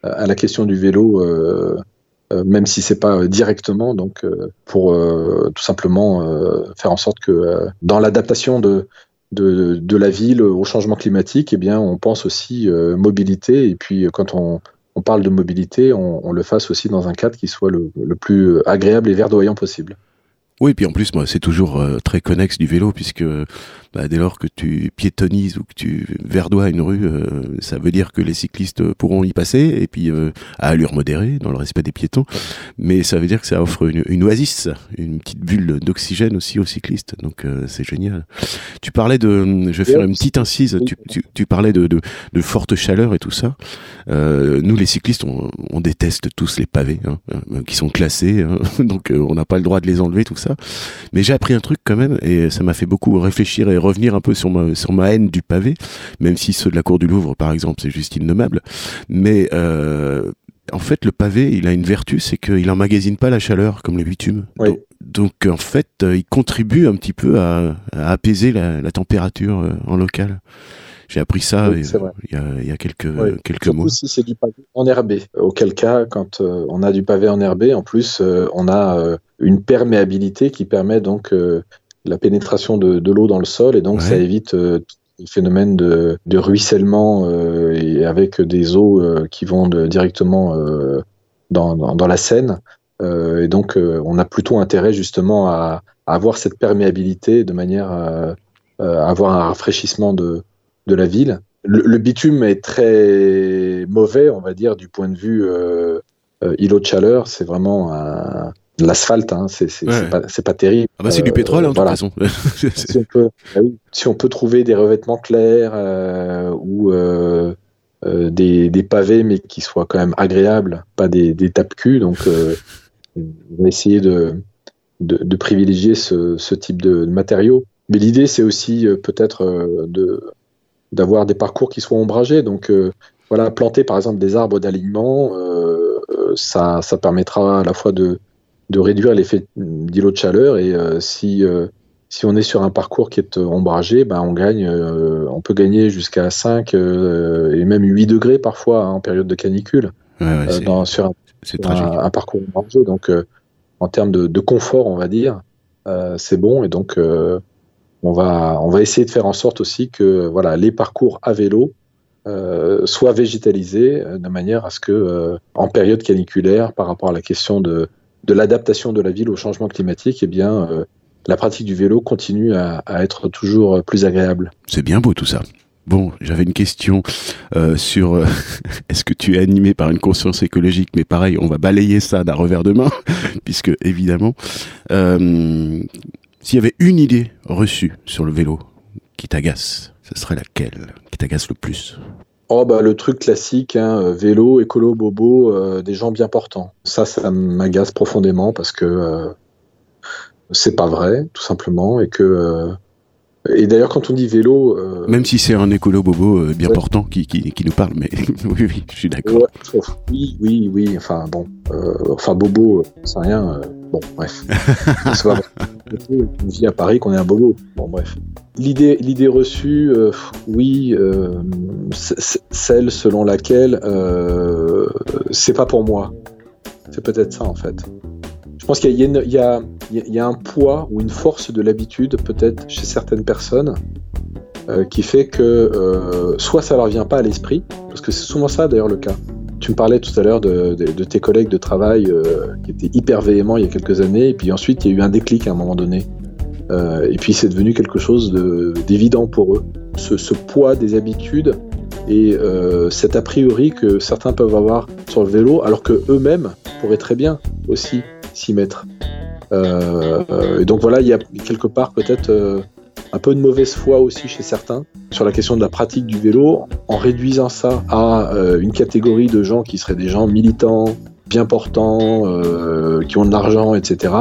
à la question du vélo, euh, euh, même si c'est pas directement, donc pour tout simplement faire en sorte que dans l'adaptation de, de, la ville au changement climatique, eh bien, on pense aussi mobilité. Et puis, quand on, on parle de mobilité, on, le fasse aussi dans un cadre qui soit le, le plus agréable et verdoyant possible. Oui, puis en plus, moi, c'est toujours très connexe du vélo, puisque bah, dès lors que tu piétonises ou que tu verdois une rue, euh, ça veut dire que les cyclistes pourront y passer, et puis euh, à allure modérée, dans le respect des piétons. Mais ça veut dire que ça offre une, oasis, une petite bulle d'oxygène aussi aux cyclistes. Donc euh, c'est génial. Tu parlais de, je vais faire une petite incise, tu, tu, tu parlais de, de, de, forte chaleur et tout ça. nous, les cyclistes, on, on, déteste tous les pavés, hein, qui sont classés, hein. donc on n'a pas le droit de les enlever, tout ça. Mais j'ai appris un truc quand même, et ça m'a fait beaucoup réfléchir et revenir un peu sur ma, sur ma haine du pavé, même si ceux de la cour du Louvre, par exemple, c'est juste innommable. Mais euh, en fait, le pavé, il a une vertu, c'est qu'il emmagasine pas la chaleur comme le bitume. Donc, en fait, euh, il contribue un petit peu à, apaiser la, température euh, en local. J'ai appris ça il, y a, il, y a, quelques, quelques mois. si c'est du pavé enherbé. Auquel cas, quand on a du pavé enherbé, en plus, on a une perméabilité qui permet donc la pénétration de, de l'eau dans le sol et donc ça évite euh, le phénomène de, de ruissellement euh, et avec des eaux euh, qui vont de, directement euh, dans, dans, dans, la Seine. et donc on a plutôt intérêt justement à, à avoir cette perméabilité de manière à, à avoir un rafraîchissement de, de la ville. Le, le, bitume est très mauvais, on va dire, du point de vue îlot de chaleur. C'est vraiment un, l'asphalte, hein, c'est pas, pas, terrible. Ah bah c'est du euh, pétrole, hein, de toute façon. si, on peut, si, on peut, trouver des revêtements clairs euh, ou euh, des, des, pavés, mais qui soient quand même agréables, pas des, des tape-cul, donc on va essayer de, de, de privilégier ce, ce, type de matériaux. Mais l'idée, c'est aussi peut-être d'avoir des parcours qui soient ombragés. Donc voilà, planter par exemple des arbres d'alignement, ça, ça permettra à la fois de de réduire l'effet d'îlot de chaleur. Et euh, si, euh, si on est sur un parcours qui est ombragé, ben on, gagne, euh, on peut gagner jusqu'à 5 et même 8 degrés parfois hein, en période de canicule dans, sur un, parcours ombragé. Donc en termes de, de, confort, on va dire, c'est bon. Et donc on, va, on va essayer de faire en sorte aussi que voilà, les parcours à vélo soient végétalisés de manière à ce que, en période caniculaire, par rapport à la question de, de l'adaptation de la ville au changement climatique, eh bien, euh, la pratique du vélo continue à, être toujours plus agréable. C'est bien beau tout ça. Bon, j'avais une question euh, sur euh, est-ce que tu es animé par une conscience écologique? Mais pareil, on va balayer ça d'un revers de main, puisque évidemment, s'il y avait une idée reçue sur le vélo qui t'agace, ce serait laquelle qui t'agace le plus? Oh bah le truc classique, hein, euh, vélo, écolo, bobo, euh, des gens bien portants. Ça, ça m'agace profondément parce que euh, c'est pas vrai, tout simplement, et que et d'ailleurs quand on dit vélo, même si c'est un écolo bobo bien portant qui, qui, qui, nous parle, mais oui, oui, je suis d'accord. oui, oui, oui. Enfin bon, enfin bobo, c'est rien. bon, bref. on vit à Paris qu'on est un bobo. Bon, bref. L'idée, l'idée reçue, euh, oui, euh, celle selon laquelle euh, c'est pas pour moi. C'est peut-être ça en fait. Je pense qu'il y, a un poids ou une force de l'habitude peut-être chez certaines personnes euh, qui fait que euh, soit ça leur vient pas à l'esprit, parce que c'est souvent ça d'ailleurs le cas. Tu me parlais tout à l'heure de, de, tes collègues de travail euh, qui étaient hyper véhéments il y a quelques années, et puis ensuite il y a eu un déclic à un moment donné. et puis c'est devenu quelque chose d'évident pour eux. Ce, ce, poids des habitudes et cet a priori que certains peuvent avoir sur le vélo, alors que eux-mêmes pourraient très bien aussi s'y mettre. et donc voilà, il y a quelque part peut-être un peu de mauvaise foi aussi chez certains sur la question de la pratique du vélo, en réduisant ça à euh, une catégorie de gens qui seraient des gens militants, bien portants, euh, qui ont de l'argent, etc.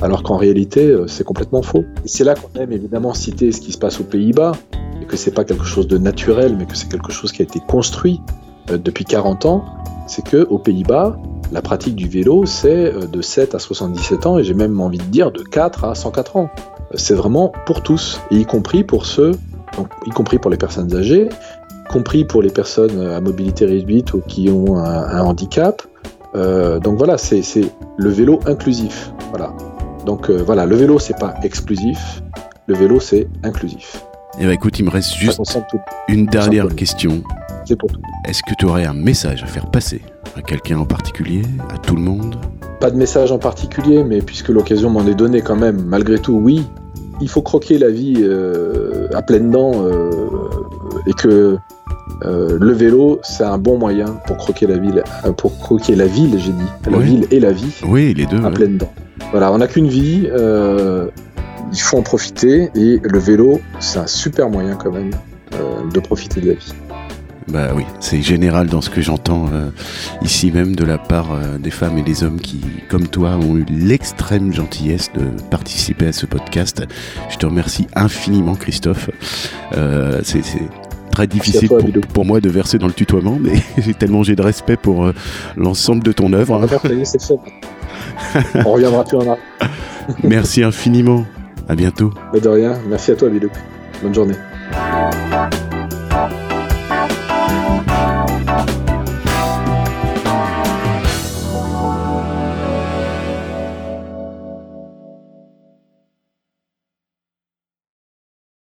Alors qu'en réalité, euh, c'est complètement faux. Et c'est là qu'on aime évidemment citer ce qui se passe aux Pays-Bas, et que c'est pas quelque chose de naturel, mais que c'est quelque chose qui a été construit depuis 40 ans. C'est que aux Pays-Bas, la pratique du vélo, c'est de 7 à 77 ans, et j'ai même envie de dire de 4 à 104 ans c'est vraiment pour tous, y compris pour ceux, y compris pour les personnes âgées, y compris pour les personnes à mobilité réduite ou qui ont un, handicap. Euh, donc voilà, c'est le vélo inclusif. Voilà. Donc euh, voilà, le vélo c'est pas exclusif, le vélo c'est inclusif. Et eh ben, écoute, il me reste juste une dernière question. C'est pour tout. Est-ce que tu aurais un message à faire passer à quelqu'un en particulier, à tout le monde? Pas de message en particulier, mais puisque l'occasion m'en est donnée quand même, malgré tout, oui, il faut croquer la vie euh, à pleines dents euh, et que euh, le vélo, c'est un bon moyen pour croquer la ville, pour croquer la ville, j'ai dit, la ville et la vie. Oui, les deux. À pleines dents. Voilà, on n'a qu'une vie, il faut en profiter et le vélo, c'est un super moyen quand même de profiter de la vie. Bah oui, c'est général dans ce que j'entends euh, ici même de la part euh, des femmes et des hommes qui, comme toi, ont eu l'extrême gentillesse de participer à ce podcast. Je te remercie infiniment, Christophe. Euh, c'est très difficile pour, moi de verser dans le tutoiement, mais j'ai tellement j'ai de respect pour l'ensemble de ton œuvre. On reviendra plus en arrière. Merci infiniment. À bientôt. de rien. Merci à toi, Bilouk. Bonne journée.